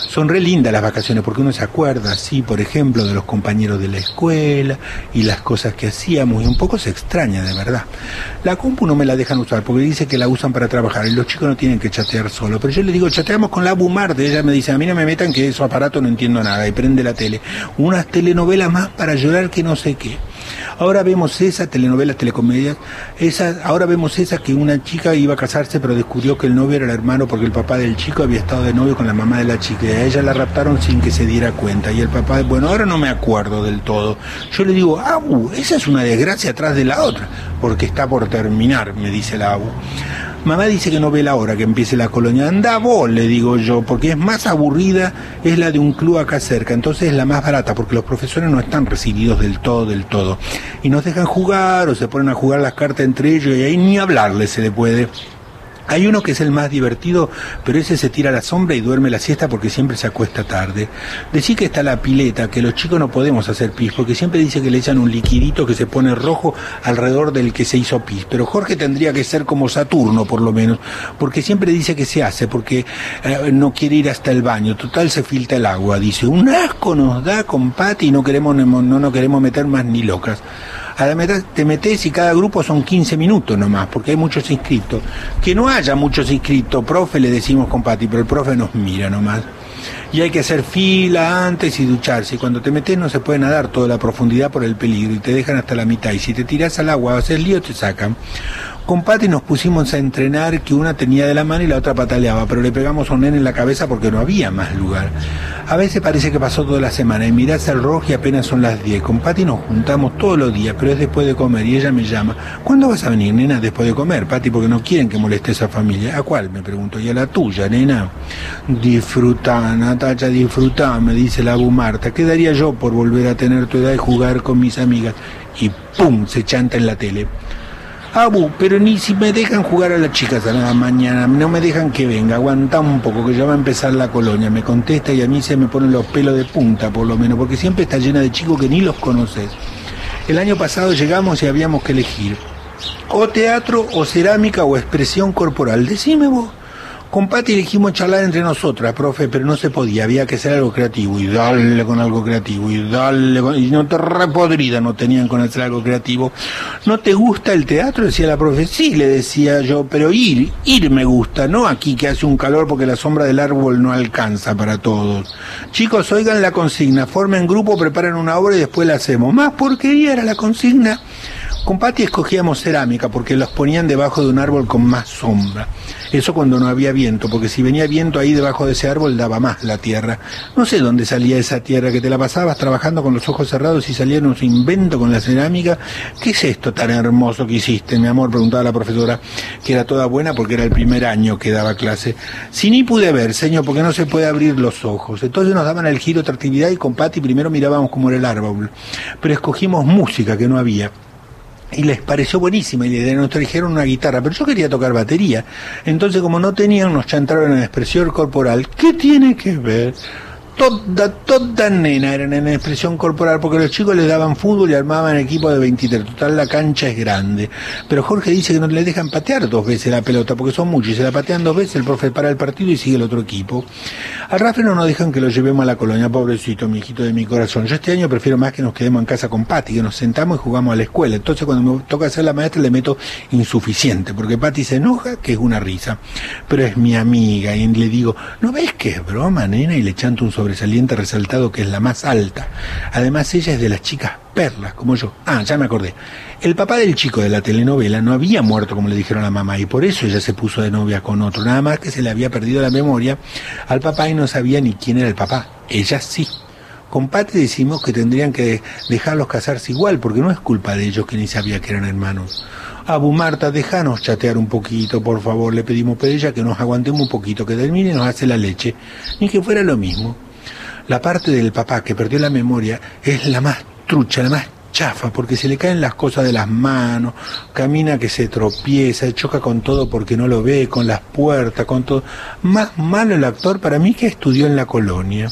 Son re lindas las vacaciones porque uno se acuerda, sí, por ejemplo, de los compañeros de la escuela y las cosas que hacíamos y un poco se extraña, de verdad. La compu no me la dejan usar porque dice que la usan para trabajar y los chicos no tienen que chatear solo. Pero yo le digo, chateamos con la Bumarte. Ella me dice, a mí no me metan que esos aparatos no entiendo nada y prende la tele. Unas telenovelas más para llorar que no sé qué. Ahora vemos esa telenovela, telecomedias, esa, ahora vemos esa que una chica iba a casarse pero descubrió que el novio era el hermano porque el papá del chico había estado de novio con la mamá de la chica y a ella la raptaron sin que se diera cuenta y el papá, bueno, ahora no me acuerdo del todo. Yo le digo, Abu, esa es una desgracia atrás de la otra, porque está por terminar, me dice la Abu. Mamá dice que no ve la hora que empiece la colonia. Anda vos, le digo yo, porque es más aburrida, es la de un club acá cerca, entonces es la más barata, porque los profesores no están recibidos del todo, del todo. Y nos dejan jugar o se ponen a jugar las cartas entre ellos y ahí ni hablarle se le puede. Hay uno que es el más divertido, pero ese se tira a la sombra y duerme la siesta porque siempre se acuesta tarde. Decí que está la pileta, que los chicos no podemos hacer pis, porque siempre dice que le echan un liquidito que se pone rojo alrededor del que se hizo pis. Pero Jorge tendría que ser como Saturno, por lo menos, porque siempre dice que se hace, porque eh, no quiere ir hasta el baño. Total se filtra el agua. Dice, un asco nos da con Pati y no queremos, no nos queremos meter más ni locas. A la mitad te metes y cada grupo son 15 minutos nomás, porque hay muchos inscritos. Que no haya muchos inscritos, profe, le decimos con Pati, pero el profe nos mira nomás. Y hay que hacer fila antes y ducharse. Y cuando te metes no se puede nadar toda la profundidad por el peligro y te dejan hasta la mitad. Y si te tiras al agua, haces lío, te sacan. Con Pati nos pusimos a entrenar que una tenía de la mano y la otra pataleaba, pero le pegamos a un nene en la cabeza porque no había más lugar. A veces parece que pasó toda la semana y mirás el reloj y apenas son las 10. Con Pati nos juntamos todos los días, pero es después de comer y ella me llama. ¿Cuándo vas a venir, nena, después de comer, Pati? Porque no quieren que moleste a esa familia. ¿A cuál? Me pregunto. ¿Y a la tuya, nena? Disfruta, Natacha, disfruta, me dice la Abu Marta. ¿Qué daría yo por volver a tener tu edad y jugar con mis amigas? Y ¡pum! se chanta en la tele. Abu, pero ni si me dejan jugar a las chicas a la mañana, no me dejan que venga, aguanta un poco que ya va a empezar la colonia, me contesta y a mí se me ponen los pelos de punta por lo menos, porque siempre está llena de chicos que ni los conoces. El año pasado llegamos y habíamos que elegir o teatro o cerámica o expresión corporal, decime vos. Con Pati elegimos charlar entre nosotras, profe, pero no se podía, había que hacer algo creativo y darle con algo creativo y darle con... Y no te repodrida no tenían con hacer algo creativo. ¿No te gusta el teatro? Decía la profe. Sí, le decía yo, pero ir, ir me gusta, no aquí que hace un calor porque la sombra del árbol no alcanza para todos. Chicos, oigan la consigna, formen grupo, preparen una obra y después la hacemos. Más porquería era la consigna. Con Pati escogíamos cerámica porque los ponían debajo de un árbol con más sombra. Eso cuando no había viento, porque si venía viento ahí debajo de ese árbol daba más la tierra. No sé dónde salía esa tierra, que te la pasabas trabajando con los ojos cerrados y salían unos invento con la cerámica. ¿Qué es esto tan hermoso que hiciste, mi amor? Preguntaba la profesora, que era toda buena porque era el primer año que daba clase. Si ni pude ver, señor, porque no se puede abrir los ojos. Entonces nos daban el giro otra actividad y con Pati primero mirábamos cómo era el árbol. Pero escogimos música que no había y les pareció buenísima y le- nos trajeron una guitarra, pero yo quería tocar batería. Entonces, como no tenían, nos chantaron en expresión corporal. ¿Qué tiene que ver? Toda, toda nena eran en expresión corporal, porque los chicos les daban fútbol y armaban equipo de 23. Total, la cancha es grande. Pero Jorge dice que no le dejan patear dos veces la pelota, porque son muchos. Y se la patean dos veces, el profe para el partido y sigue el otro equipo. Al Rafa no nos dejan que lo llevemos a la colonia, pobrecito, mi de mi corazón. Yo este año prefiero más que nos quedemos en casa con Pati, que nos sentamos y jugamos a la escuela. Entonces cuando me toca ser la maestra le meto insuficiente, porque Pati se enoja, que es una risa. Pero es mi amiga y le digo, ¿no ves que es broma, nena? Y le chanto un sobresaliente resaltado que es la más alta. Además ella es de las chicas perlas, como yo. Ah, ya me acordé. El papá del chico de la telenovela no había muerto como le dijeron a la mamá y por eso ella se puso de novia con otro. Nada más que se le había perdido la memoria al papá y no sabía ni quién era el papá. Ella sí. Con Pati decimos que tendrían que dejarlos casarse igual, porque no es culpa de ellos que ni sabía que eran hermanos. Abu Marta, déjanos chatear un poquito, por favor, le pedimos pero ella que nos aguantemos un poquito, que termine y nos hace la leche. Ni que fuera lo mismo. La parte del papá que perdió la memoria es la más trucha, la más chafa, porque se le caen las cosas de las manos, camina que se tropieza, choca con todo porque no lo ve, con las puertas, con todo. Más malo el actor para mí que estudió en la colonia.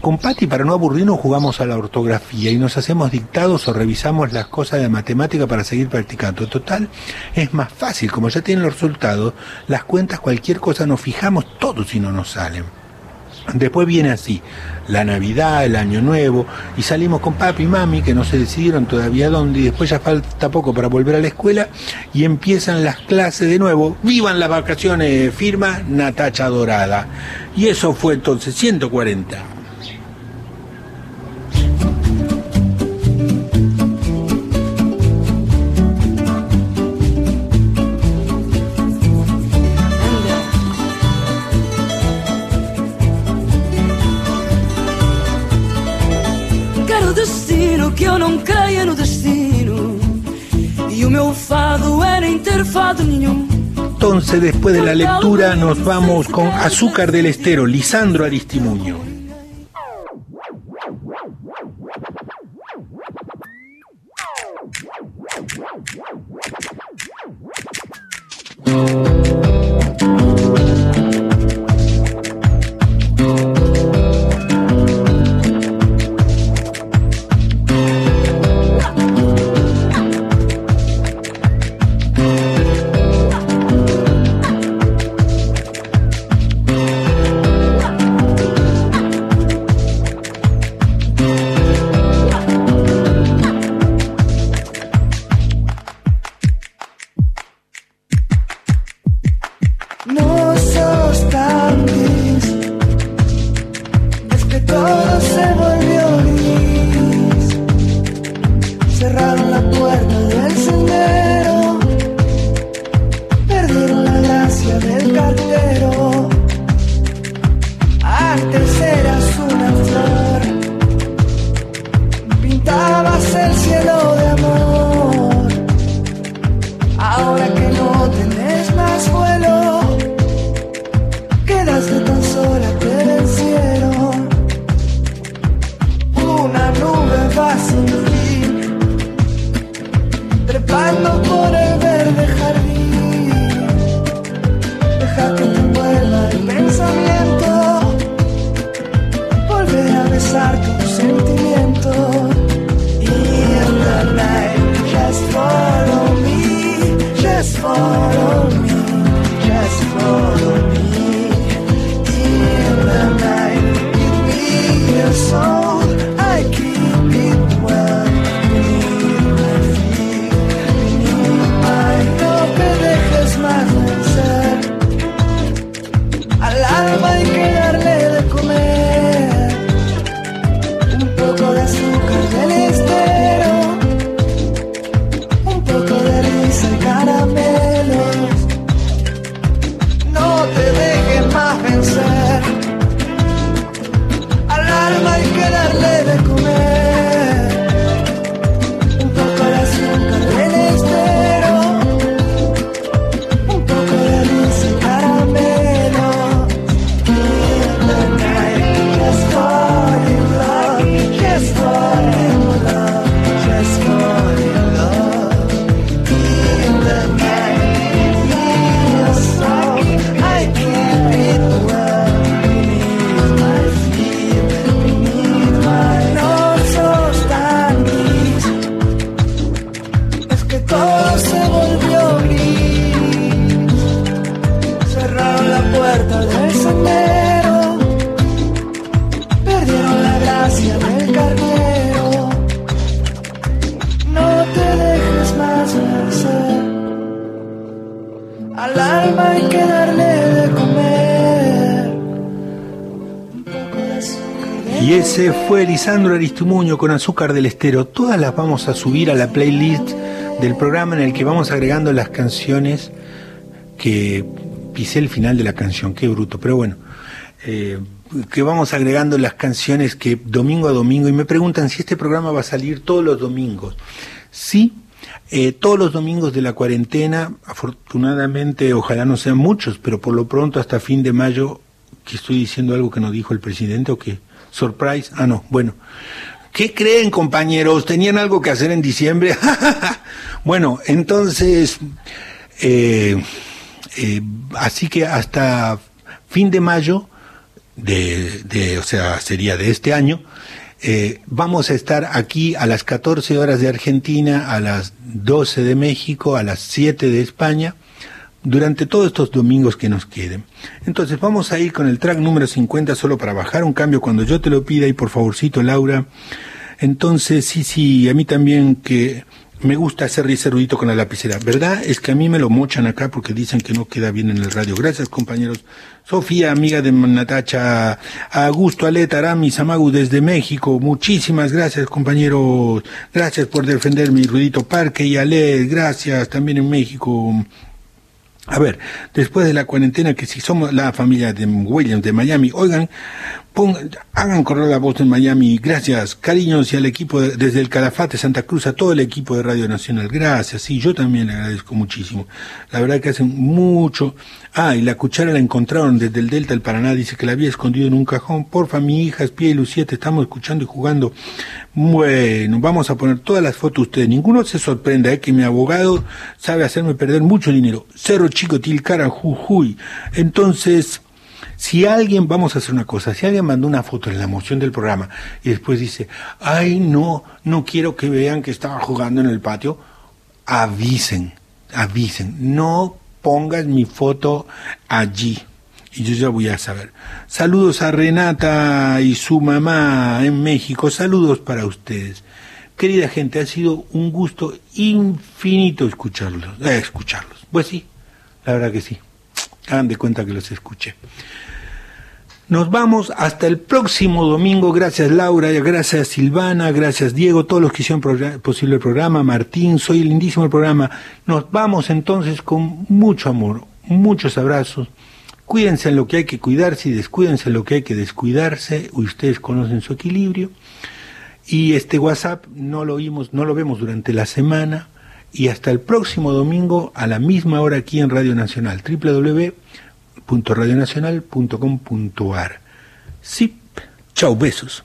Con Pati, para no aburrirnos, jugamos a la ortografía y nos hacemos dictados o revisamos las cosas de matemática para seguir practicando. Total, es más fácil, como ya tienen los resultados, las cuentas, cualquier cosa, nos fijamos todo si no nos salen. Después viene así, la Navidad, el Año Nuevo, y salimos con papi y mami, que no se decidieron todavía dónde, y después ya falta poco para volver a la escuela, y empiezan las clases de nuevo. ¡Vivan las vacaciones! Firma Natacha Dorada. Y eso fue entonces 140. Entonces, después de la lectura, nos vamos con Azúcar del Estero, Lisandro Aristimuño. Ando por el verde jardín. Deja que te vuelva el pensamiento. Volver a besar tu sentimiento. Y andar like, just follow me, just follow me. Aristimuño con Azúcar del Estero. Todas las vamos a subir a la playlist del programa en el que vamos agregando las canciones que pisé el final de la canción, qué bruto, pero bueno, eh, que vamos agregando las canciones que domingo a domingo y me preguntan si este programa va a salir todos los domingos. Sí, eh, todos los domingos de la cuarentena, afortunadamente, ojalá no sean muchos, pero por lo pronto hasta fin de mayo, que estoy diciendo algo que no dijo el presidente o que surprise, ah no, bueno. ¿Qué creen compañeros? ¿Tenían algo que hacer en diciembre? bueno, entonces, eh, eh, así que hasta fin de mayo, de, o sea, sería de este año, eh, vamos a estar aquí a las 14 horas de Argentina, a las 12 de México, a las 7 de España, durante todos estos domingos que nos queden. Entonces vamos a ir con el track número 50 solo para bajar un cambio cuando yo te lo pida y por favorcito Laura. Entonces sí, sí, a mí también que me gusta hacer ese ruidito con la lapicera. ¿Verdad? Es que a mí me lo mochan acá porque dicen que no queda bien en el radio. Gracias, compañeros. Sofía, amiga de Natacha. Augusto Aleta Arami Samagu desde México. Muchísimas gracias, compañeros. Gracias por defender mi ruidito parque y Ale. Gracias también en México. A ver, después de la cuarentena, que si somos la familia de Williams de Miami, oigan, pongan, hagan correr la voz en Miami, gracias, cariños y al equipo de- desde el Calafate, Santa Cruz, a todo el equipo de Radio Nacional, gracias, sí, yo también le agradezco muchísimo. La verdad que hacen mucho. Ah, y la cuchara la encontraron desde el Delta del Paraná, dice que la había escondido en un cajón. Porfa, mi hija, Espía y Lucía, te estamos escuchando y jugando. Bueno, vamos a poner todas las fotos de ustedes. Ninguno se sorprenda, eh, que mi abogado sabe hacerme perder mucho dinero. Cerro Chico, Tilcara, Jujuy. Entonces, si alguien, vamos a hacer una cosa, si alguien mandó una foto en la moción del programa y después dice, ay, no, no quiero que vean que estaba jugando en el patio, avisen, avisen, no pongas mi foto allí. Y yo ya voy a saber. Saludos a Renata y su mamá en México. Saludos para ustedes. Querida gente, ha sido un gusto infinito escucharlos. eh, escucharlos. Pues sí, la verdad que sí. Hagan de cuenta que los escuché. Nos vamos hasta el próximo domingo. Gracias Laura, gracias Silvana, gracias Diego, todos los que hicieron posible el programa, Martín, soy el lindísimo del programa. Nos vamos entonces con mucho amor, muchos abrazos. Cuídense en lo que hay que cuidarse y descuídense en lo que hay que descuidarse. Ustedes conocen su equilibrio. Y este WhatsApp no lo oímos, no lo vemos durante la semana. Y hasta el próximo domingo a la misma hora aquí en Radio Nacional, www.radionacional.com.ar. Sí, chao, besos.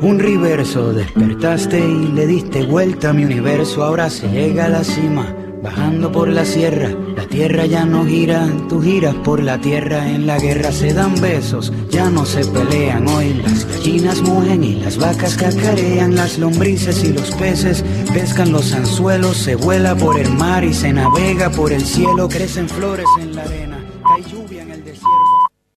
un reverso. Despertaste y le diste vuelta a mi universo. Ahora se llega a la cima Bajando por la sierra, la tierra ya no gira, tú giras por la tierra, en la guerra se dan besos, ya no se pelean hoy, las gallinas mugen y las vacas cacarean, las lombrices y los peces pescan los anzuelos, se vuela por el mar y se navega por el cielo, crecen flores en la arena.